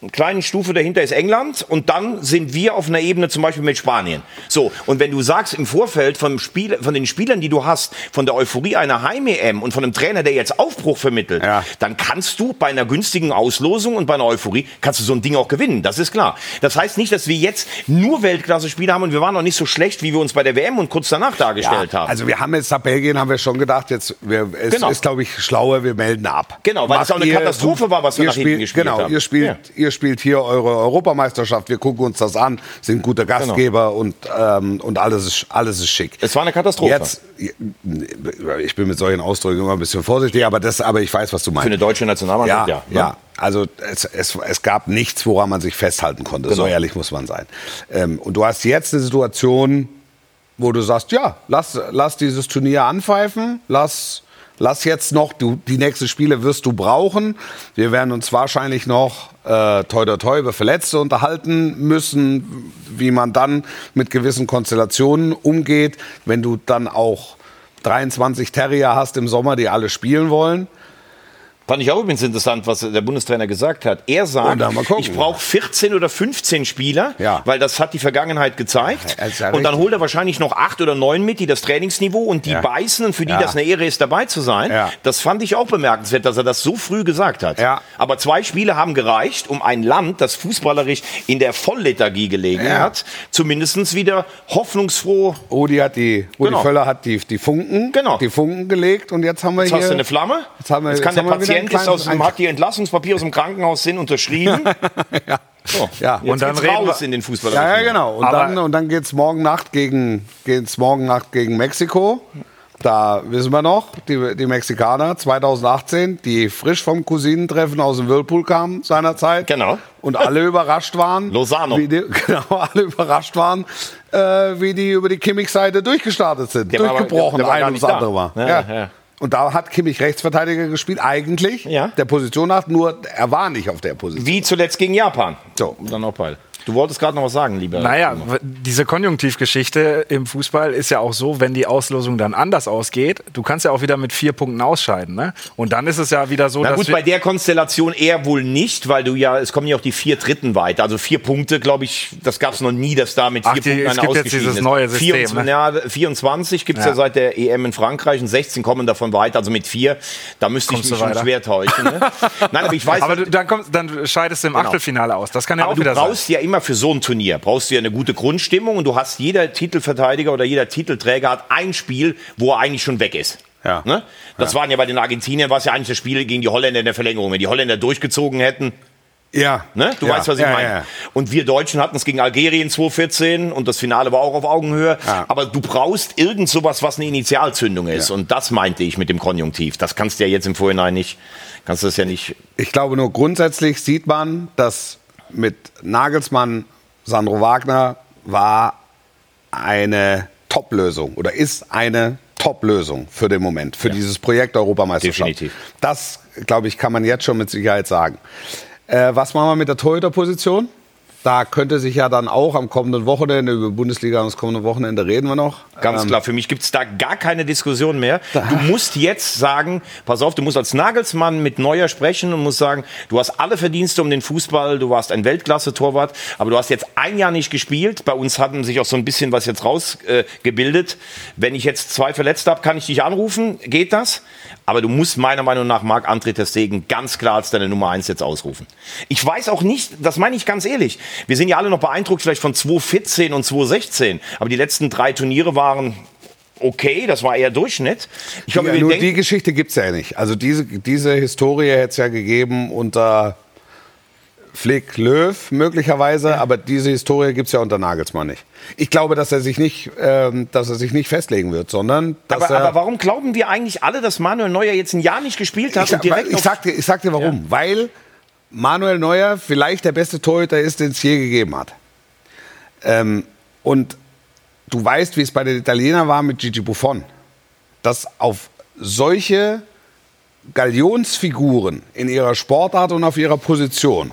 Eine kleine Stufe dahinter ist England und dann sind wir auf einer Ebene zum Beispiel mit Spanien. So, und wenn du sagst im Vorfeld vom Spiel, von den Spielern, die du hast, von der Euphorie einer Heim-EM und von einem Trainer, der jetzt Aufbruch vermittelt, Ja. dann kannst du bei einer günstigen Auslosung und bei einer Euphorie, kannst du so ein Ding auch gewinnen, das ist klar. Das heißt nicht, dass wir jetzt nur Weltklasse-Spieler haben und wir waren noch nicht so schlecht, wie wir uns bei der WM und kurz danach dargestellt haben. Also wir haben jetzt nach Belgien haben wir schon gedacht, jetzt wir, es Genau. ist glaube ich schlauer, wir melden ab. Genau, weil es auch eine Katastrophe war, was wir nach hinten spielt, gespielt genau, haben. Ihr spielt, Ja. ihr spielt hier eure Europameisterschaft, wir gucken uns das an, sind gute Gastgeber und ähm, und alles ist alles ist schick. Es war eine Katastrophe. Jetzt, ich bin mit solchen Ausdrücken immer ein bisschen vorsichtig, aber das, aber ich weiß, was du meinst. Für eine deutsche Nationalmannschaft, ja, ja. ja. ne? Also es, es, es gab nichts, woran man sich festhalten konnte. So Genau. ehrlich muss man sein. Ähm, und du hast jetzt eine Situation, wo du sagst, ja, lass, lass dieses Turnier anpfeifen, lass, lass jetzt noch, du, die nächsten Spiele wirst du brauchen. Wir werden uns wahrscheinlich noch äh, toi toi toi über Verletzte unterhalten müssen, wie man dann mit gewissen Konstellationen umgeht, wenn du dann auch 23 Terrier hast im Sommer, die alle spielen wollen. Fand ich auch übrigens interessant, was der Bundestrainer gesagt hat. Er Und sagt, ich brauche 14 oder 15 Spieler, Ja. weil das hat die Vergangenheit gezeigt. Ja, und dann holt er wahrscheinlich noch acht oder neun mit, die das Trainingsniveau und die Ja. beißen und für die das eine Ehre ist, dabei zu sein. Das fand ich auch bemerkenswert, dass er das so früh gesagt hat. Aber zwei Spiele haben gereicht, um ein Land, das fußballerisch in der Volllethargie gelegen hat, zumindest wieder hoffnungsfroh. Rudi hat die, Rudi Genau. Völler hat die, die Funken, Genau. die Funken gelegt und jetzt haben wir Jetzt hier. hast du eine Flamme. Jetzt haben wir- Jetzt kann jetzt der Patient ist aus, dem- hat die Entlassungspapiere aus dem Krankenhaus sind unterschrieben. Ja. Jetzt Und dann geht's reden raus wir- in den Fußball. Ja, ja, genau. Und Aber- dann, und dann geht's morgen Nacht gegen, geht's morgen Nacht gegen Mexiko. Da wissen wir noch, die, die Mexikaner 2018, die frisch vom Cousinentreffen aus dem Whirlpool kamen seinerzeit. Genau. Und alle überrascht waren. Lozano. Wie die, genau, alle überrascht waren, äh, wie die über die Kimmich-Seite durchgestartet sind. Der war aber- durchgebrochen, der war ein ums andere Mal. Ja, Ja, ja. Und da hat Kimmich Rechtsverteidiger gespielt, eigentlich Ja. der Position nach, nur er war nicht auf der Position. Wie zuletzt gegen Japan. So. Und dann auch beide. Du wolltest gerade noch was sagen, lieber. Naja, diese Konjunktivgeschichte im Fußball ist ja auch so, wenn die Auslosung dann anders ausgeht, du kannst ja auch wieder mit vier Punkten ausscheiden. Ne? Und dann ist es ja wieder so, Na dass gut, bei der Konstellation eher wohl nicht, weil du ja, es kommen ja auch die vier Dritten weiter. Also vier Punkte, glaube ich, das gab es noch nie, dass da mit vier Ach, die- Punkten es gibt jetzt dieses ist. neue System, 24, ne? ja, 24 gibt es ja. Ja. seit der EM in Frankreich und 16 kommen davon weiter. Also mit vier, da müsste ich Kommst mich du schon weiter? schwer täuschen. Ne? Nein, aber ich weiß, aber du, dann, kommst, dann scheidest du im Achtelfinale aus. Das kann ja Aber auch du wieder brauchst ja immer für so ein Turnier, brauchst du ja eine gute Grundstimmung und du hast, jeder Titelverteidiger oder jeder Titelträger hat ein Spiel, wo er eigentlich schon weg ist. Ja. Ne? Das waren ja bei den Argentiniern, war es ja eigentlich das Spiel gegen die Holländer in der Verlängerung. Wenn die Holländer durchgezogen hätten, Ja. ne? du ja. weißt, was ich ja, meine. Ja. Und wir Deutschen hatten es gegen Algerien 2014 und das Finale war auch auf Augenhöhe. Ja. Aber du brauchst irgend sowas, was eine Initialzündung ist. Ja. Und das meinte ich mit dem Konjunktiv. Das kannst du ja jetzt im Vorhinein nicht, kannst du das ja nicht Ich glaube nur grundsätzlich sieht man, dass mit Nagelsmann, Sandro Wagner war eine Top-Lösung oder ist eine Top-Lösung für den Moment, für dieses Projekt Europameisterschaft. Definitiv. Das, glaube ich, kann man jetzt schon mit Sicherheit sagen. Äh, was machen wir mit der Torhüter-Position? Da könnte sich ja dann auch am kommenden Wochenende, über Bundesliga und das kommende Wochenende reden wir noch. Ganz Ähm, klar, für mich gibt es da gar keine Diskussion mehr. Du musst jetzt sagen, pass auf, du musst als Nagelsmann mit Neuer sprechen und musst sagen, du hast alle Verdienste um den Fußball, du warst ein Weltklasse-Torwart, aber du hast jetzt ein Jahr nicht gespielt. Bei uns hatten sich auch so ein bisschen was jetzt rausgebildet. Äh. Wenn ich jetzt zwei Verletzte habe, kann ich dich anrufen, geht das? Aber du musst meiner Meinung nach Marc-André Ter Stegen ganz klar als deine Nummer eins jetzt ausrufen. Ich weiß auch nicht, das meine ich ganz ehrlich, wir sind ja alle noch beeindruckt vielleicht von 2014 und 2016, aber die letzten drei Turniere waren okay, das war eher Durchschnitt. Ich glaube, Ja, nur denken, die Geschichte gibt es ja nicht. Also diese, diese Historie hätte es ja gegeben unter Flick Löw möglicherweise, aber diese Historie gibt es ja unter Nagelsmann nicht. Ich glaube, dass er sich nicht, ähm, dass er sich nicht festlegen wird, sondern dass aber, er. aber warum glauben wir eigentlich alle, dass Manuel Neuer jetzt ein Jahr nicht gespielt hat ich, und direkt ich, sag dir, ich sag dir warum. Weil Manuel Neuer vielleicht der beste Torhüter ist, den es je gegeben hat. Ähm, und du weißt, wie es bei den Italienern war mit Gigi Buffon. Dass auf solche Galionsfiguren in ihrer Sportart und auf ihrer Position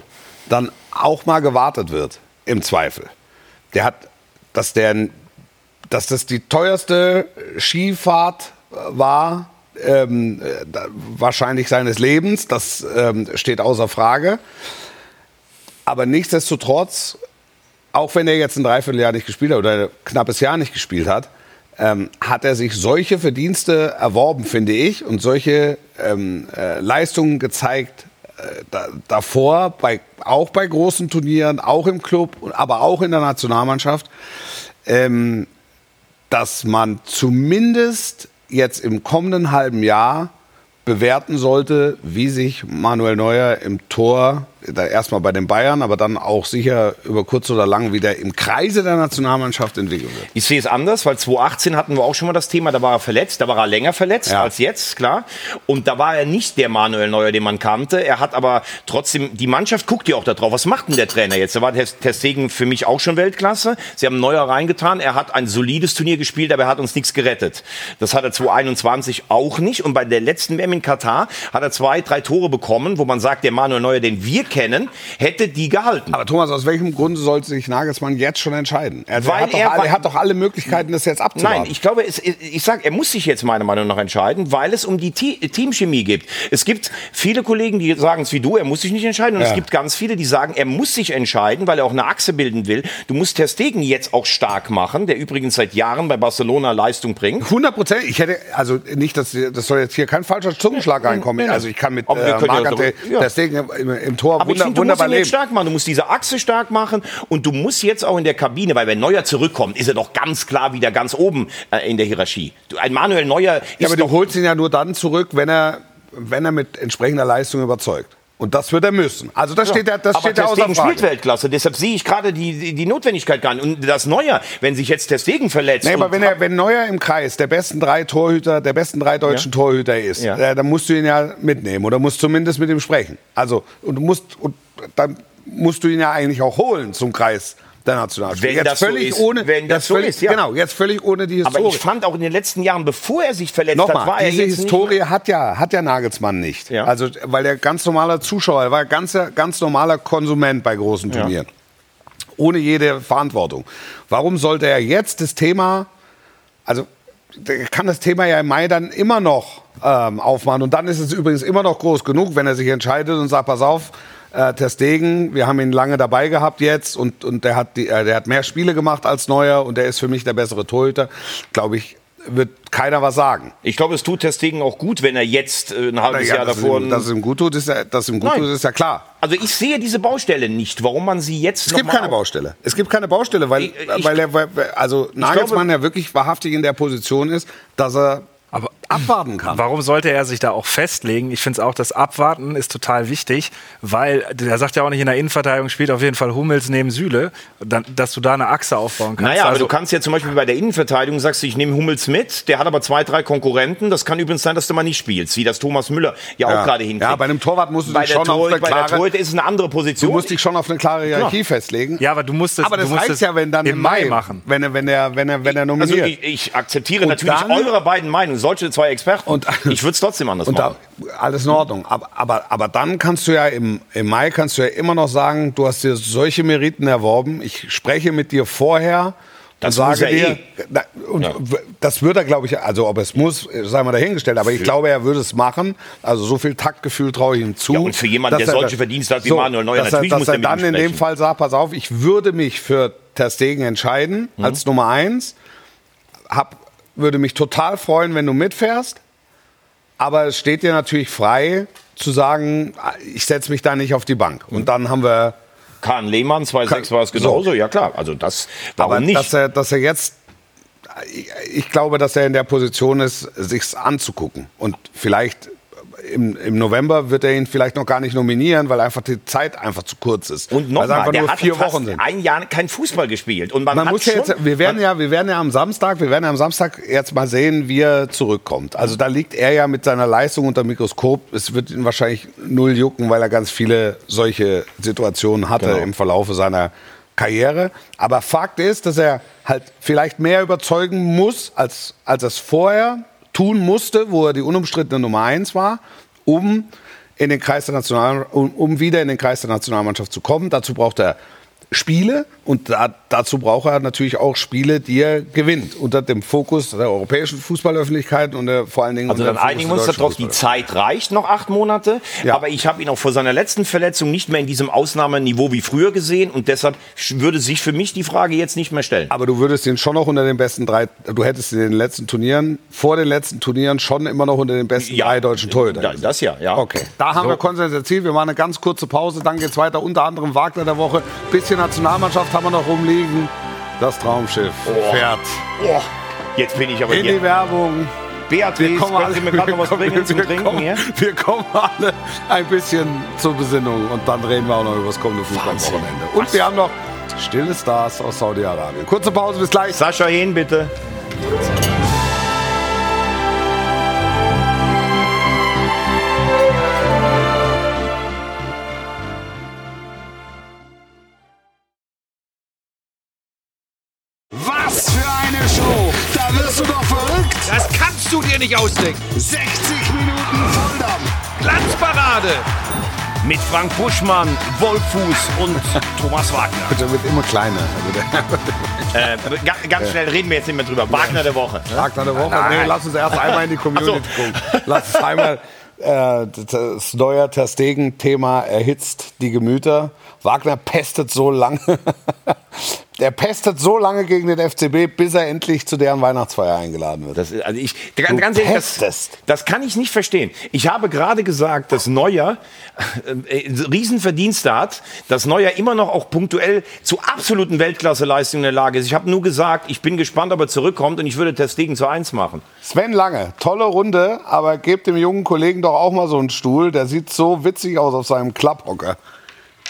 dann auch mal gewartet wird, im Zweifel. Der hat, dass der, dass das die teuerste Skifahrt war, ähm, äh, wahrscheinlich seines Lebens, das ähm, steht außer Frage. Aber nichtsdestotrotz, auch wenn er jetzt ein Dreivierteljahr nicht gespielt hat oder ein knappes Jahr nicht gespielt hat, ähm, hat er sich solche Verdienste erworben, finde ich, und solche ähm, äh, Leistungen gezeigt äh, da, davor, bei, auch bei großen Turnieren, auch im Club, aber auch in der Nationalmannschaft, ähm, dass man zumindest jetzt im kommenden halben Jahr bewerten sollte, wie sich Manuel Neuer im Tor, da erstmal bei den Bayern, aber dann auch sicher über kurz oder lang wieder im Kreise der Nationalmannschaft entwickeln wird. Ich sehe es anders, weil 2018 hatten wir auch schon mal das Thema, da war er verletzt, da war er länger verletzt Ja. als jetzt, klar. Und da war er nicht der Manuel Neuer, den man kannte. Er hat aber trotzdem, die Mannschaft guckt ja auch darauf, was macht denn der Trainer jetzt? Da war Ter Stegen für mich auch schon Weltklasse. Sie haben Neuer reingetan, er hat ein solides Turnier gespielt, aber er hat uns nichts gerettet. Das hat er 2021 auch nicht. Und bei der letzten WM in Katar hat er zwei, drei Tore bekommen, wo man sagt, der Manuel Neuer, den wir kennen, hätte die gehalten. Aber Thomas, aus welchem Grunde sollte sich Nagelsmann jetzt schon entscheiden? Er, Weil hat, doch er- alle, er hat doch alle Möglichkeiten, das jetzt abzuwarten. Nein, ich glaube, es, ich sage, er muss sich jetzt meiner Meinung nach entscheiden, weil es um die Te Teamchemie geht. Es gibt viele Kollegen, die sagen es wie du, er muss sich nicht entscheiden. Und Ja. es gibt ganz viele, die sagen, er muss sich entscheiden, weil er auch eine Achse bilden will. Du musst Ter Stegen jetzt auch stark machen, der übrigens seit Jahren bei Barcelona Leistung bringt. 100 Prozent. Ich hätte, also nicht, dass das soll jetzt hier kein falscher Zungenschlag reinkommen. Also ich kann mit äh, Marc ja. Ter Stegen im, im Tor Aber ich wunder, finde, du musst wunderbar ihn jetzt leben. stark machen. Du musst diese Achse stark machen und du musst jetzt auch in der Kabine, weil wenn Neuer zurückkommt, ist er doch ganz klar wieder ganz oben äh, in der Hierarchie. Du, ein Manuel Neuer ist Ja, aber du holst ihn ja nur dann zurück, wenn er, wenn er mit entsprechender Leistung überzeugt. Und das wird er müssen. Also das steht ja, das aber steht ja Ter außer Stegen spielt Frage. Weltklasse, deshalb sehe ich gerade die, die, Notwendigkeit gar nicht. Und das Neuer, wenn sich jetzt Ter Stegen verletzt. Nee, aber wenn, er, wenn Neuer im Kreis der besten drei Torhüter, der besten drei deutschen Ja. Torhüter ist, Ja. äh, dann musst du ihn ja mitnehmen oder musst zumindest mit ihm sprechen. Also und du musst und dann musst du ihn ja eigentlich auch holen zum Kreis der Nationalmannschaft. Wenn jetzt das so völlig ist, ohne, wenn das so völlig, ist, ja. genau, jetzt völlig ohne die aber Historie. ich fand auch in den letzten Jahren, bevor er sich verletzt hat, war Nochmal, er diese Historie hat ja, hat ja Nagelsmann nicht. Ja. Also, weil der ganz normaler Zuschauer, er war ganz, ganz normaler Konsument bei großen Turnieren. Ohne jede Verantwortung. Warum sollte er jetzt das Thema, also, der kann das Thema ja im Mai dann immer noch ähm, aufmachen. Und dann ist es übrigens immer noch groß genug, wenn er sich entscheidet und sagt, pass auf, äh, Ter Stegen, wir haben ihn lange dabei gehabt jetzt und, und der, hat die, äh, der hat mehr Spiele gemacht als Neuer und der ist für mich der bessere Torhüter. Glaube ich, wird keiner was sagen. Ich glaube, es tut Ter Stegen auch gut, wenn er jetzt äh, ein halbes Ja, Jahr dass, es davor. ihm, dass es ihm gut tut, ist ja, dass ihm gut Nein. tut, ist ja klar. also ich sehe diese Baustelle nicht, warum man sie jetzt Es gibt keine Baustelle. Es gibt keine Baustelle, weil, Ich- ich- weil er, weil, also Nagelsmann ja wirklich wahrhaftig in der Position ist, dass er Aber abwarten kann. Warum sollte er sich da auch festlegen? Ich finde es auch, das Abwarten ist total wichtig, weil der sagt ja auch nicht in der Innenverteidigung spielt auf jeden Fall Hummels neben Süle, dann, dass du da eine Achse aufbauen kannst. Naja, aber Also- du kannst ja zum Beispiel bei der Innenverteidigung sagst du, ich nehme Hummels mit, der hat aber zwei, drei Konkurrenten. Das kann übrigens sein, dass du mal nicht spielst, wie das Thomas Müller ja, Ja. auch gerade hinkriegt. Ja, bei einem Torwart musst du bei dich der schon auf Torhüter- eine Bei der klare- Torhüter ist es eine andere Position. Du musst dich schon auf eine klare Hierarchie festlegen. Ja, aber du musst Aber das es ja, wenn dann im Mai machen. wenn er, wenn er, wenn er, wenn er also nominiert. ich, ich akzeptiere Und natürlich dann- eure beiden Meinungen. Sollte zwei Experten. Und- ich würde es trotzdem anders Und machen. da, alles in Ordnung. Aber, aber, aber dann kannst du ja im, im Mai kannst du ja immer noch sagen, du hast dir solche Meriten erworben. Ich spreche mit dir vorher. Das und muss sage dir, eh. und Ja. das würde er, glaube ich, also ob es muss, sei mal dahingestellt, aber ich glaube, er würde es machen. Also so viel Taktgefühl traue ich ihm zu. Ja, und für jemanden, der er- solche Verdienste hat wie Manuel Neuer, dass natürlich er, muss dass er er dann in dem. Fall sagt, pass auf, ich würde mich für Ter Stegen entscheiden Mhm. als Nummer eins. Hab, würde mich total freuen, wenn du mitfährst. Aber es steht dir natürlich frei zu sagen, ich setze mich da nicht auf die Bank. Und dann haben wir. Kahn Lehmann, 2,6 war es So. genauso. Ja klar, also das, warum aber nicht? Dass er, dass er jetzt. Ich, ich glaube, dass er in der Position ist, sich's anzugucken. Und vielleicht im, im November wird er ihn vielleicht noch gar nicht nominieren, weil einfach die Zeit einfach zu kurz ist. und nochmal, der nur hat vier fast Wochen sind. ein Jahr kein Fußball gespielt. Und man, Man hat muss ja jetzt, wir werden ja, wir werden ja am Samstag, wir werden ja am Samstag jetzt mal sehen, wie er zurückkommt. Also da liegt er ja mit seiner Leistung unter Mikroskop. Es wird ihn wahrscheinlich null jucken, weil er ganz viele solche Situationen hatte Genau. im Verlaufe seiner Karriere. Aber Fakt ist, dass er halt vielleicht mehr überzeugen muss, als, als er es vorher tun musste, wo er die unumstrittene Nummer eins war, um in den Kreis der National, um, um wieder in den Kreis der Nationalmannschaft zu kommen. Dazu braucht er Spiele und da, dazu braucht er natürlich auch Spiele, die er gewinnt, unter dem Fokus der europäischen Fußballöffentlichkeit und der, vor allen Dingen Also unter dann einigen wir uns darauf, die Zeit reicht noch acht Monate. Ja. Aber ich habe ihn auch vor seiner letzten Verletzung nicht mehr in diesem Ausnahmeniveau wie früher gesehen. Und deshalb würde sich für mich die Frage jetzt nicht mehr stellen. Aber du würdest ihn schon noch unter den besten drei, du hättest in den letzten Turnieren, vor den letzten Turnieren schon immer noch unter den besten Ja, drei deutschen Torhütern. da- das ja, ja. Okay, da haben So. wir Konsens erzielt. Wir machen eine ganz kurze Pause, dann geht's weiter. Unter anderem Wagner der Woche. Bisschen Nationalmannschaft haben wir noch rumliegen. Das Traumschiff fährt Oh, jetzt bin ich aber in die hier. Werbung. Beatrice, können Sie mir gerade noch was wir bringen zum wir Trinken kommen, hier? wir kommen alle ein bisschen zur Besinnung und dann reden wir auch noch über das kommende Fußballwochenende. Und wir haben noch stille Stars aus Saudi-Arabien. Kurze Pause, bis gleich. Sascha Hehn, bitte. Ausdenken. 60 Minuten Volldampf! Glanzparade. Mit Frank Buschmann, Wolfuß und Thomas Wagner. Der wird immer kleiner. Äh, ga- ganz schnell reden wir jetzt nicht mehr drüber. Wagner der Woche. Tag der Woche. Nee, lass uns erst einmal in die Community gucken. Lass uns einmal äh, das neue Ter Stegen-Thema erhitzt die Gemüter. Wagner pestet so lange. Der pestet so lange gegen den FCB, bis er endlich zu deren Weihnachtsfeier eingeladen wird. Das, ist- also ich, ganz, ganz ehrlich, das, das kann ich nicht verstehen. Ich habe gerade gesagt, dass Neuer äh, äh, Riesenverdienste hat, dass Neuer immer noch auch punktuell zu absoluten Weltklasseleistungen in der Lage ist. Ich habe nur gesagt, ich bin gespannt, ob er zurückkommt und ich würde Testegen zu eins machen. Sven Lange, tolle Runde, aber gebt dem jungen Kollegen doch auch mal so einen Stuhl. Der sieht so witzig aus auf seinem Klapphocker.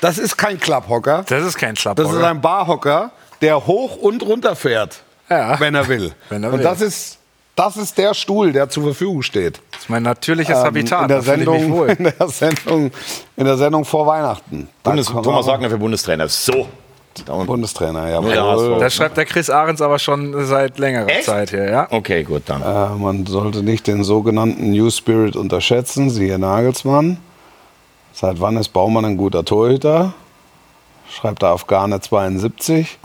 Das ist kein Klapphocker. Das ist kein Das Schlapphocker. ist ein Barhocker, der hoch und runter fährt, Ja. wenn er will. Wenn er und will. das ist, das ist der Stuhl, der zur Verfügung steht. Das ist mein natürliches Ähm, Habitat. in, der Sendung, wohl. in, der Sendung, in der Sendung vor Weihnachten. Bundes Thomas Wagner für Bundestrainer. So. Bundestrainer, ja. HSV. Das schreibt der Chris Ahrens aber schon seit längerer Echt? Zeit hier, ja. Okay, gut, dann. Äh, man sollte nicht den sogenannten New Spirit unterschätzen, siehe Nagelsmann. Seit wann ist Baumann ein guter Torhüter? Schreibt der Afghane 72.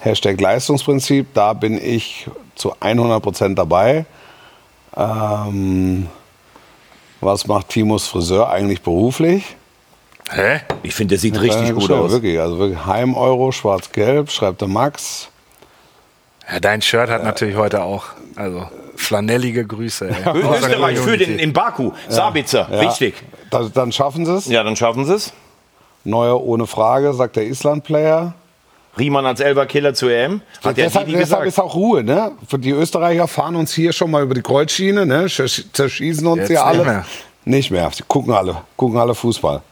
Hashtag Leistungsprinzip, da bin ich zu 100% dabei. Ähm, was macht Timos Friseur eigentlich beruflich? Hä? Ich finde, der sieht richtig Äh, gut aus. Wirklich, also wirklich Heim-Euro, schwarz-gelb, schreibt der Max. Ja, dein Shirt hat natürlich heute auch, also flanellige Grüße. Ey. Österreich für den in Baku. Sabitzer, Ja, richtig. Da, dann schaffen sie es. Ja, dann schaffen sie es. Neuer ohne Frage, sagt der Island-Player. Riemann als Elberkiller zur EM. Hat deshalb, Didi deshalb gesagt. ist auch Ruhe, ne? Die Österreicher fahren uns hier schon mal über die Kreuzschiene, ne? Zersch- Zerschießen uns Jetzt hier nicht alle. mehr. Nicht mehr. Die gucken alle, gucken alle Fußball.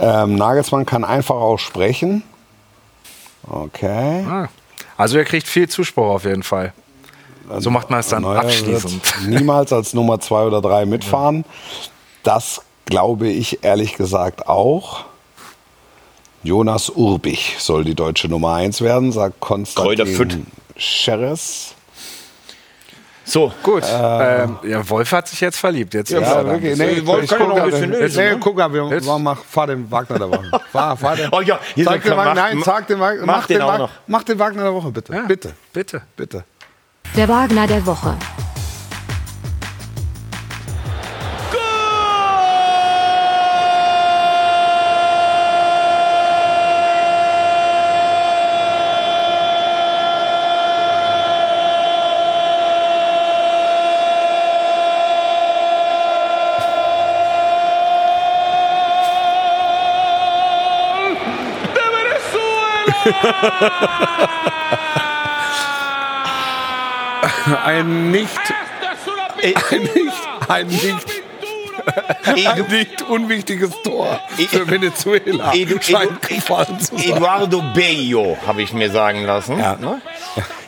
Ähm, Nagelsmann kann einfach auch sprechen. Okay. Ah. Also er kriegt viel Zuspruch auf jeden Fall. So macht man es dann Neuer abschließend. wird niemals als Nummer zwei oder drei mitfahren. Das glaube ich ehrlich gesagt auch. Jonas Urbich soll die deutsche Nummer eins werden, sagt. Konstantin Scheres. So, Gut. Ähm, ja, Wolf hat sich jetzt verliebt. Jetzt Ja, er wirklich. Nee, Wolf ich kann ja guck noch ein bisschen nee, lösen, ne? guck mal, wir machen, mach, fahr den Wagner der Woche. Fahr, fahr den. Oh ja, hier Sag so, den Wagner, mach- nein, sag den Wagner. mach den auch Wag- noch. Mach den Wagner der Woche, bitte. Ja. Bitte, Bitte. bitte. Der Wagner der Woche. Ein nicht, ein nicht, ein nicht, ein nicht unwichtiges Tor für Venezuela. Scheint gefallen zu sein. Eduardo Bello, habe ich mir sagen lassen. Ja. Ne?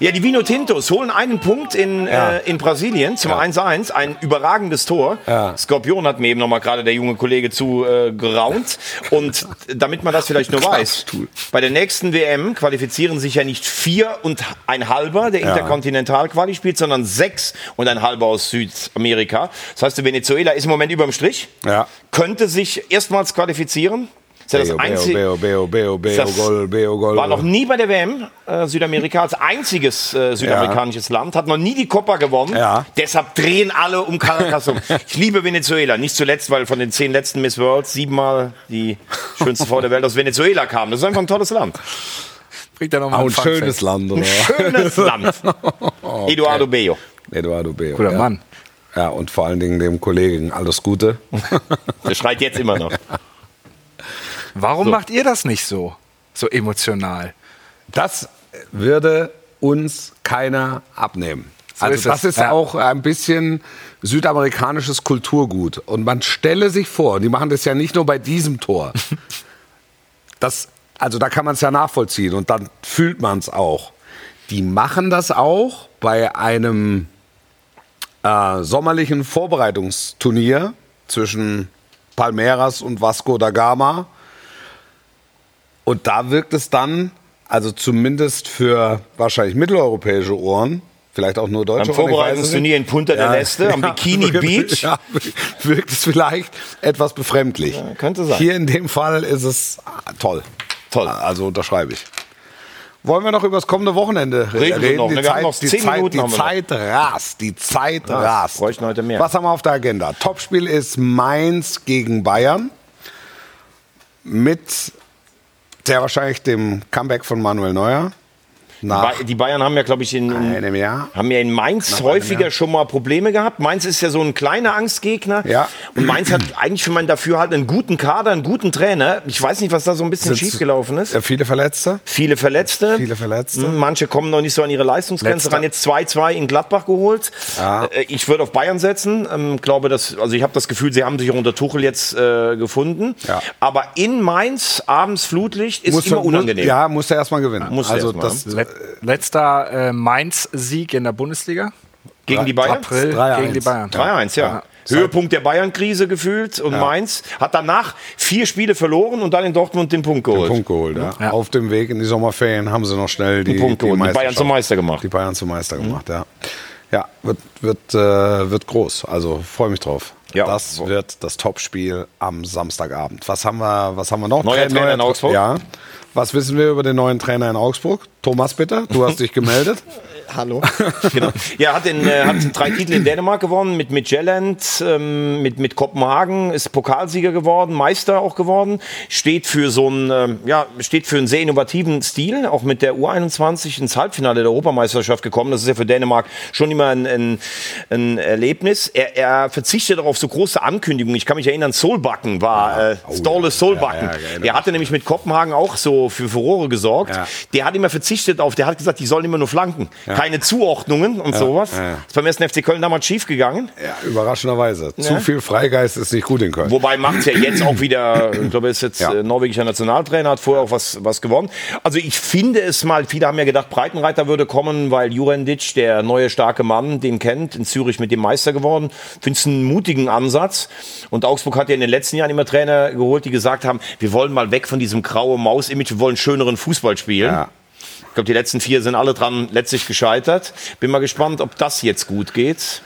Ja, die Vino Tintos holen einen Punkt in, Ja. äh, in Brasilien zum 1-1. Ein überragendes Tor. Ja. Skorpion hat mir eben nochmal gerade der junge Kollege zu äh, geraunt. Und damit man das vielleicht nur weiß, bei der nächsten WM qualifizieren sich ja nicht vier und ein halber, der Interkontinental-Quali spielt, sondern sechs und ein halber aus Südamerika. Das heißt, Venezuela ist im Moment überm Strich. Ja. Könnte sich erstmals qualifizieren. Das ist ja das Beo, Beo, einzige. Beo, Beo, Beo, Beo, Das Gol, Beo, Gol. War noch nie bei der WM äh, Südamerika als einziges äh, südamerikanisches Land, hat noch nie die Copa gewonnen. Ja. Deshalb drehen alle um Caracas um. Ich liebe Venezuela, nicht zuletzt, weil von den zehn letzten Miss Worlds siebenmal die schönste Frau der Welt aus Venezuela kam. Das ist einfach ein tolles Land. Bringt er noch mal Auch einen ein Fun schönes Fact. Land, oder? Schönes Land. Eduardo Bello. Eduardo Beo. Guter ja. Mann. Ja, und vor allen Dingen dem Kollegen alles Gute. Der schreit jetzt immer noch. Warum macht ihr das nicht so? So emotional. Das würde uns keiner abnehmen. So also ist das es. ist Ja. auch ein bisschen südamerikanisches Kulturgut. Und man stelle sich vor, die machen das ja nicht nur bei diesem Tor. Das, also da kann man es ja nachvollziehen und dann fühlt man es auch. Die machen das auch bei einem äh, sommerlichen Vorbereitungsturnier zwischen Palmeiras und Vasco da Gama. Und da wirkt es dann, also zumindest für wahrscheinlich mitteleuropäische Ohren, vielleicht auch nur deutsche Beim Ohren, es Vorbereitungsturnier in Punta del Este am Bikini Beach. Ja, wirkt es vielleicht etwas befremdlich. könnte sein. Hier in dem Fall ist es ah, toll. Toll. Also unterschreibe ich. Wollen wir noch über das kommende Wochenende Reden wir noch. Die, Zeit, noch die, Zeit, die. Zeit rast. Die Zeit Ja, rast. bräuchten heute mehr. Was haben wir auf der Agenda? Topspiel ist Mainz gegen Bayern. Mit sehr wahrscheinlich dem Comeback von Manuel Neuer. Nach Die Bayern haben ja, glaube ich, in, haben ja in Mainz häufiger schon mal Probleme gehabt. Mainz ist ja so ein kleiner Angstgegner. Ja. Und Mainz hat eigentlich für mein Dafürhalten einen guten Kader, einen guten Trainer. Ich weiß nicht, was da so ein bisschen schiefgelaufen ist. Äh, viele Verletzte. Viele Verletzte. Viele Verletzte. Mhm, Manche kommen noch nicht so an ihre Leistungsgrenze ran. Jetzt 2-2 in Gladbach geholt. Ja. Äh, Ich würde auf Bayern setzen. Ähm, glaube, dass, also ich habe das Gefühl, sie haben sich auch unter Tuchel jetzt äh, gefunden. Ja. Aber in Mainz abends Flutlicht ist Muss- immer unangenehm. Ja, muss er erstmal gewinnen. Er also erst mal, das, Let letzter äh, Mainz-Sieg in der Bundesliga. Gegen die Bayern? April 3-1. gegen die Bayern. 3-1, ja. Höhepunkt der Bayern-Krise gefühlt und Mainz hat danach vier Spiele verloren und dann in Dortmund den Punkt geholt. Punkt geholt. Ja. Ja. Auf dem Weg in die Sommerferien haben sie noch schnell die, Punkt geholt. Die Bayern zum Meister gemacht. Die Bayern zum Meister gemacht, ja. Ja, wird, wird, äh, wird groß. Also freue mich drauf. Ja. Das wird das Topspiel am Samstagabend. Was haben wir, was haben wir noch? Neuer Tra- Trainer in Augsburg? Ja. Was wissen wir über den neuen Trainer in Augsburg? Thomas, bitte. Du hast dich gemeldet. Hallo. Genau. Ja, hat, in, äh, hat drei Titel in Dänemark gewonnen, mit Midtjylland, ähm, mit, mit Kopenhagen, ist Pokalsieger geworden, Meister auch geworden, steht für so einen, ähm, ja, steht für einen sehr innovativen Stil, auch mit der U21 ins Halbfinale der Europameisterschaft gekommen. Das ist ja für Dänemark schon immer ein, ein, ein Erlebnis. Er, er verzichtet auch auf so große Ankündigungen. Ich kann mich erinnern, Solbakken war äh, Ståle Solbakken. Ja, ja, genau. er hatte nämlich mit Kopenhagen auch so für Furore gesorgt. Ja. Der hat immer verzichtet auf, der hat gesagt, die sollen immer nur flanken. Keine Zuordnungen und sowas. ja. Ist beim ersten FC Köln damals schief gegangen. Ja, überraschenderweise. Zu viel Freigeist ist nicht gut in Köln. Wobei macht ja jetzt auch wieder, ich glaube, er ist jetzt Ja. äh, norwegischer Nationaltrainer, hat vorher auch was, was gewonnen. Also ich finde es mal, viele haben ja gedacht, Breitenreiter würde kommen, weil Jurendic, der neue starke Mann, den kennt, in Zürich mit dem Meister geworden. Finde es einen mutigen Ansatz. Und Augsburg hat ja in den letzten Jahren immer Trainer geholt, die gesagt haben, wir wollen mal weg von diesem graue Maus-Image, wir wollen schöneren Fußball spielen. Ja. Ich glaube, die letzten vier sind alle dran letztlich gescheitert. Bin mal gespannt, ob das jetzt gut geht.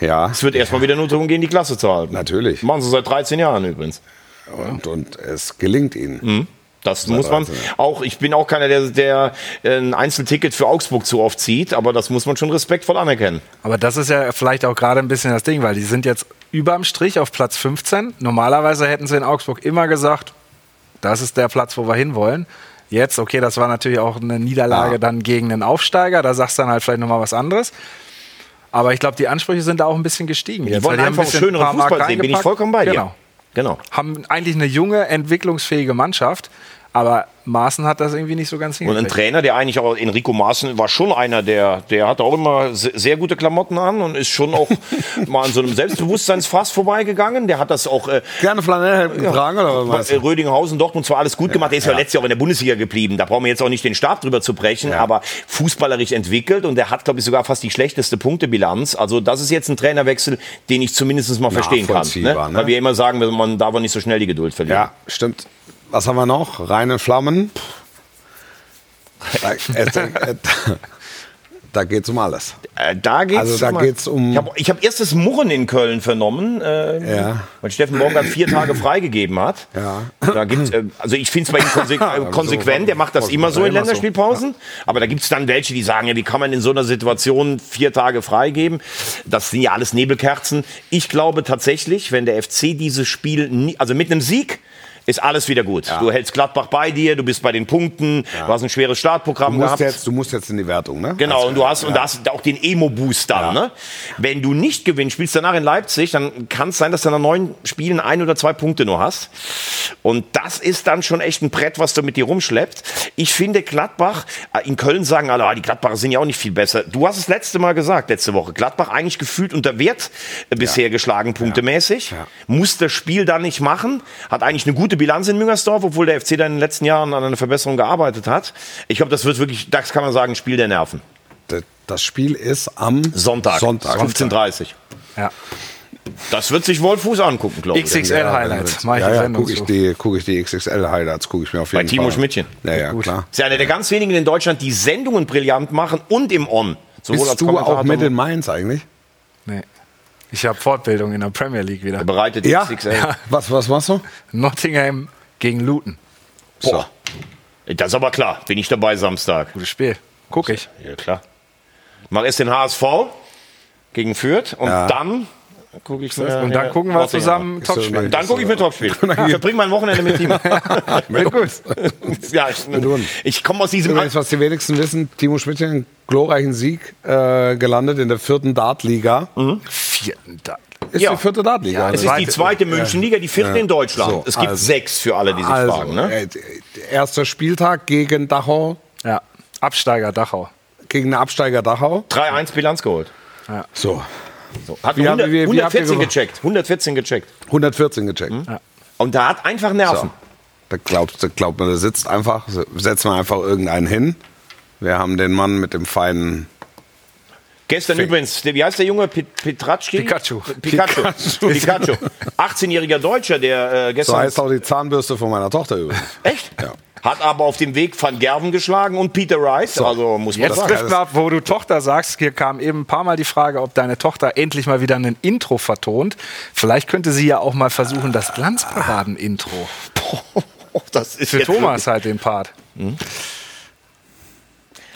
Ja, Es wird erstmal wieder nur darum gehen, die Klasse zu halten. Natürlich. Machen sie seit 13 Jahren übrigens. und, und es gelingt ihnen. Mhm. Das muss man 13, auch. Ich bin auch keiner, der, der äh, ein Einzelticket für Augsburg zu oft zieht, aber das muss man schon respektvoll anerkennen. Aber das ist ja vielleicht auch gerade ein bisschen das Ding, weil die sind jetzt überm Strich auf Platz 15. Normalerweise hätten sie in Augsburg immer gesagt, das ist der Platz, wo wir hinwollen. Jetzt, okay, das war natürlich auch eine Niederlage Ja. dann gegen einen Aufsteiger, da sagst du dann halt vielleicht nochmal was anderes. Aber ich glaube, die Ansprüche sind da auch ein bisschen gestiegen. Die jetzt, wollen einfach ein schöneren Fußball sehen, bin ich vollkommen bei dir. Genau. Genau. Haben eigentlich eine junge, entwicklungsfähige Mannschaft, aber Maaßen hat das irgendwie nicht so ganz Und ein hingekriegt. Trainer, der eigentlich auch, Enrico Maaßen, war schon einer, der, der hat auch immer se- sehr gute Klamotten an und ist schon auch mal an so einem Selbstbewusstseinsfass vorbeigegangen. Der hat das auch äh, Gerne Flanellhemden getragen oder was? Rödinghausen, Dortmund zwar alles gut gemacht, der ist ja, letztes Jahr auch in der Bundesliga geblieben. Da brauchen wir jetzt auch nicht den Stab drüber zu brechen, aber fußballerisch entwickelt und der hat, glaube ich, sogar fast die schlechteste Punktebilanz. Also das ist jetzt ein Trainerwechsel, den ich zumindest mal verstehen kann. Ne? Nachvollziehbar, ne? Weil wir immer sagen, man darf auch nicht so schnell die Geduld verlieren. Ja, stimmt. Was haben wir noch? Reine Flammen. Da, äh, äh, da geht es um alles. Äh, da geht's Also da geht's um- Ich habe hab erst das Murren in Köln vernommen, äh, Ja. weil Steffen Baumgart vier Tage freigegeben hat. Ja. Da gibt's, äh, also ich finde es bei ihm konse äh, konsequent, der macht das immer so in. Länderspielpausen. Aber da gibt es dann welche, die sagen, ja, wie kann man in so einer Situation vier Tage freigeben? Das sind ja alles Nebelkerzen. Ich glaube tatsächlich, wenn der FC dieses Spiel, nie, also mit einem Sieg, ist alles wieder gut. Du hältst Gladbach bei dir, du bist bei den Punkten, du hast ein schweres Du Startprogramm musst, gehabt. jetzt, du musst jetzt in die Wertung, ne? Genau, Also, und du hast, und da hast auch den Emo-Boost dann. Ne? Wenn du nicht gewinnst, spielst danach in Leipzig, dann kann es sein, dass du nach neun Spielen ein oder zwei Punkte nur hast. Und das ist dann schon echt ein Brett, was du mit dir rumschleppst. Ich finde Gladbach, äh, in Köln sagen alle, ah, die Gladbacher sind ja auch nicht viel besser. Du hast es letzte Mal gesagt, letzte Woche. Gladbach eigentlich gefühlt unter Wert äh, bisher geschlagen, punktemäßig. Ja. Muss das Spiel dann nicht machen. Hat eigentlich eine gute Bilanz in Müngersdorf, obwohl der FC da in den letzten Jahren an einer Verbesserung gearbeitet hat. Ich glaube, das wird wirklich, das kann man sagen, ein Spiel der Nerven. Das Spiel ist am Sonntag, Sonntag. 15.30 Ja. Das wird sich Wolfuß angucken, glaube ich. XXL-Highlights. Ja, ja, Sendung gucke ich, die, guck ich die XXL-Highlights, gucke ich mir auf jeden Bei Timo Fall. Schmidtchen. Ja, ja, klar. Ist ja einer der ganz wenigen in Deutschland, die Sendungen brillant machen und im On. Sowohl Bist du auch mit in Mainz eigentlich? Ich habe Fortbildung in der Premier League wieder. bereitet Ja. XXL. Was, was machst du? Nottingham gegen Luton. Boah. Das ist aber klar. Bin ich dabei Samstag. Gutes Spiel. Guck ich. Ja, klar. Mach erst den HSV gegen Fürth und Ja. dann gucke ich mir. Und dann gucken wir zusammen Topspiel. Und dann gucke ich mir Topspiel. Ich verbringe mein Wochenende mit ihm. gut. ja, ich, ich komme aus diesem. Übrigens, was die wenigsten wissen, Timo Schmidtchen einen glorreichen Sieg äh, gelandet in der vierten Dartliga. Vierten Tag. Ist Ja. die vierte Dartliga. Es ist die zweite Münchenliga, die vierte in Deutschland. So, es gibt also- sechs für alle, die sich also, fragen. Ne? äh, erster Spieltag gegen Dachau, Ja. Absteiger Dachau. gegen den Absteiger Dachau. 3-1 Bilanz geholt. So, So. Hat Wie haben- 100, wie- wie habt ihr 114 gewonnen? gecheckt. 114 gecheckt. 114 gecheckt. Und da hat einfach Nerven. So. Da glaubt, da glaubt man, da sitzt einfach, setzt man einfach irgendeinen hin. Wir haben den Mann mit dem feinen Gestern Fake. übrigens, wie heißt der Junge? Pi- Pietraszki? Pikachu. Pikachu. Pikachu. 18-jähriger Deutscher, der äh, So gestern. heißt auch die Zahnbürste von meiner Tochter übrigens. Echt? Ja. Hat aber auf dem Weg Van Gerven geschlagen und Peter Rice. Also muss man Jetzt sagen. trifft man ab, wo du Tochter sagst. Hier kam eben ein paar Mal die Frage, ob deine Tochter endlich mal wieder ein Intro vertont. Vielleicht könnte sie ja auch mal versuchen, das Glanzparaden-Intro. Das ist Für Thomas halt den Part.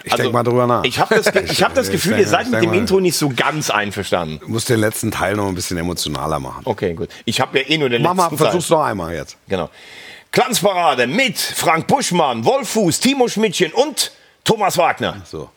Ich Also, denk mal drüber nach. Ich habe das, ich hab das Gefühl, denk ihr mal- seid mit dem mal- Intro nicht so ganz einverstanden. Du musst den letzten Teil noch ein bisschen emotionaler machen. Okay, gut. Ich habe ja eh nur den Mach mal, letzten Teil. versuch's noch einmal jetzt. Genau. Glanzparade mit Frank Buschmann, Wolfuß, Timo Schmidtchen und Thomas Wagner. So.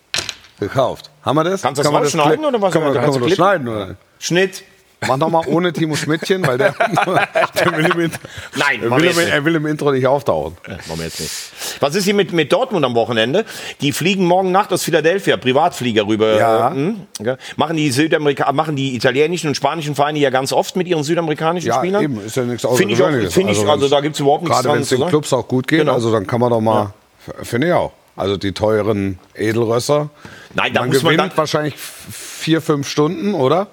Gekauft. Haben wir das? Kannst du das Kann rausschneiden oder was? Können wir, das klippen? schneiden? Oder? Schnitt. Mach noch mal ohne Timo Schmidtchen, weil der, der will, im, Nein, er, will im, er will im Intro nicht auftauchen. Machen wir jetzt nicht. Was ist hier mit, mit Dortmund am Wochenende? Die fliegen morgen Nacht aus Philadelphia, Privatflieger rüber. Ja. Hm, okay. machen, die Südamerika machen die italienischen und spanischen Vereine ja ganz oft mit ihren südamerikanischen Ja, Spielern. eben, ist ja nichts Finde ich, auch, find ich also, wenn's- da gibt es überhaupt nichts Gerade dran wenn es den. Clubs auch gut geht, Genau. also dann kann man doch mal, f- finde ich auch. Also die teuren Edelrösser. Nein, da man muss man gewinnt dann- wahrscheinlich vier, fünf Stunden, oder?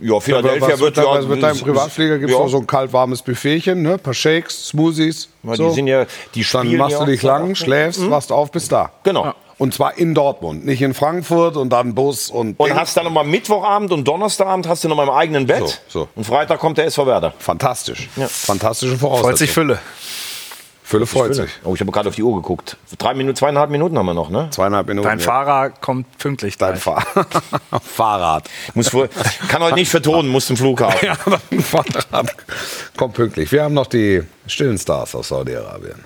Ja, Philadelphia was wird da, ja. was mit deinem Privatflieger gibt es ja. auch so ein kalt-warmes Buffetchen, ne? Ein paar Shakes, Smoothies. Ja, so. Die sind ja, die Dann machst ja du dich lang, schläfst, wachst auf bis da. Genau. Und zwar in Dortmund, nicht in Frankfurt und dann Bus und. Und Ding. hast dann nochmal Mittwochabend und Donnerstagabend hast du nochmal im eigenen Bett. So, so. Und Freitag kommt der SV Werder. Fantastisch. Fantastische Voraussetzung. Freut sich Fülle. Fülle freut sich. Oh, ich habe gerade auf die Uhr geguckt. Drei Minuten, zweieinhalb Minuten haben wir noch, ne? Zweieinhalb Minuten. Dein ja. Fahrer kommt pünktlich. Dein. Fahr Fahrrad. Muss vor, kann heute nicht vertonen, muss zum Flughafen. Ja, dein Fahrrad kommt pünktlich. Wir haben noch die stillen Stars aus Saudi-Arabien.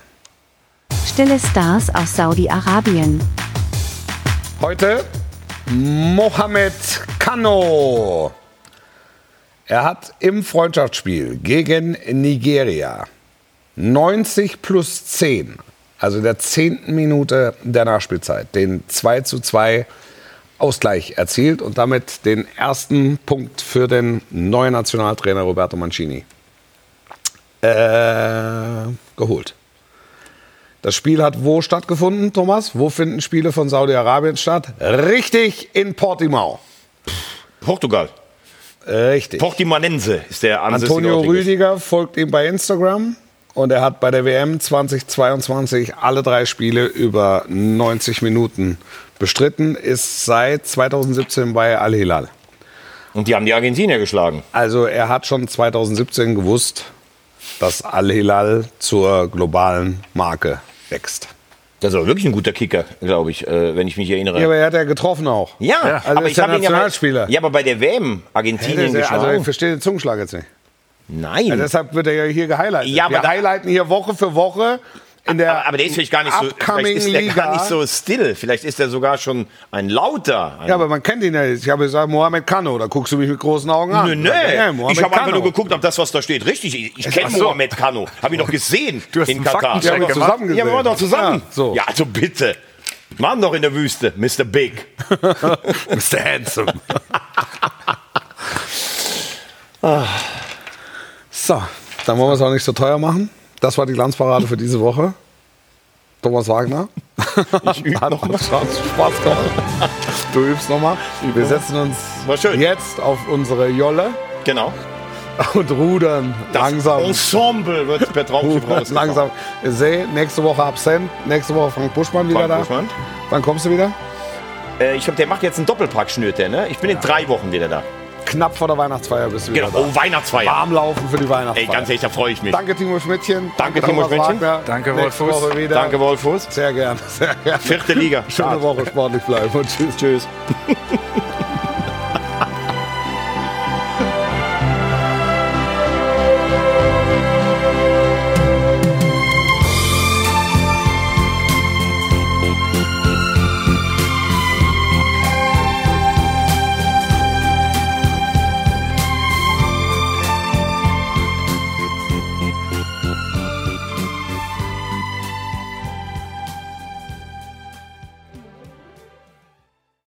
Stille Stars aus Saudi-Arabien. Heute Mohamed Kano. Er hat im Freundschaftsspiel gegen Nigeria 90 plus 10, also in der zehnten Minute der Nachspielzeit, den 2 zu 2 Ausgleich erzielt und damit den ersten Punkt für den neuen Nationaltrainer Roberto Mancini äh, geholt. Das Spiel hat wo stattgefunden, Thomas? Wo finden Spiele von Saudi-Arabien statt? Richtig, in Portimao. Portugal. Richtig. Portimanense ist der ansässige Antonio. Rüdiger folgt ihm bei Instagram und er hat bei der WM 2022 alle drei Spiele über 90 Minuten bestritten, ist seit 2017 bei Al-Hilal. Und die haben die Argentinier geschlagen. Also er hat schon 2017 gewusst, dass Al-Hilal zur globalen Marke wächst. Das ist aber wirklich ein guter Kicker, glaube ich, äh, wenn ich mich erinnere. Ja, aber er hat ja getroffen auch. Ja, Also aber ist ich der habe ihn ja, bei, Nationalspieler. ja, aber bei der WM Argentinien also geschlagen. ich verstehe den Zungenschlag jetzt nicht. Nein. Ja, deshalb wird er ja hier gehighlightet. Ja, aber Wir highlighten hier Woche für Woche in der aber, aber der ist vielleicht gar nicht so, vielleicht ist der Liga. gar nicht so still. Vielleicht ist er sogar schon ein lauter. Ein Ja, aber man kennt ihn ja jetzt. Ich habe gesagt, Mohamed Kano, da guckst du mich mit großen Augen an. Nö, nö. Ja, ich habe einfach nur geguckt, ob das, was da steht, richtig ist. Ich kenne so. Mohamed Kano. Habe ich noch gesehen Du hast in Katar. Faktencheck Ja, gemacht. zusammen gesehen. Ja, wir waren doch zusammen. Ja, so. Ja, also bitte. Mann doch in der Wüste, Mr. Big. Mr. Handsome. Ah. So, dann wollen wir es auch nicht so teuer machen. Das war die Glanzparade für diese Woche. Thomas Wagner. Ich übe noch mal. Spaß gemacht. Du übst nochmal. Wir setzen uns jetzt auf unsere Jolle Genau. und rudern Das langsam. Ensemble wird per Traumschiff rausgefahren. langsam. See, nächste Woche absent. Nächste Woche Frank Buschmann wieder Frank da. Buschmann. Wann kommst du wieder? Äh, ich glaube, der macht jetzt einen Doppelpack, schnürt der, ne? Ich bin in drei Wochen wieder da. Knapp vor der Weihnachtsfeier bist du wieder Genau. da. Oh, Weihnachtsfeier. Warm laufen für die Weihnachtsfeier. Ey, ganz ehrlich, da freue ich mich. Danke Timo Schmidtchen. Danke, Timo Thomas Schmidtchen. Wagner. Danke, Nächste Wolf Fuß. Woche wieder. Danke, Wolfus. Sehr gerne, sehr gerne. Vierte Liga. Schöne Woche, sportlich bleiben und tschüss. Tschüss.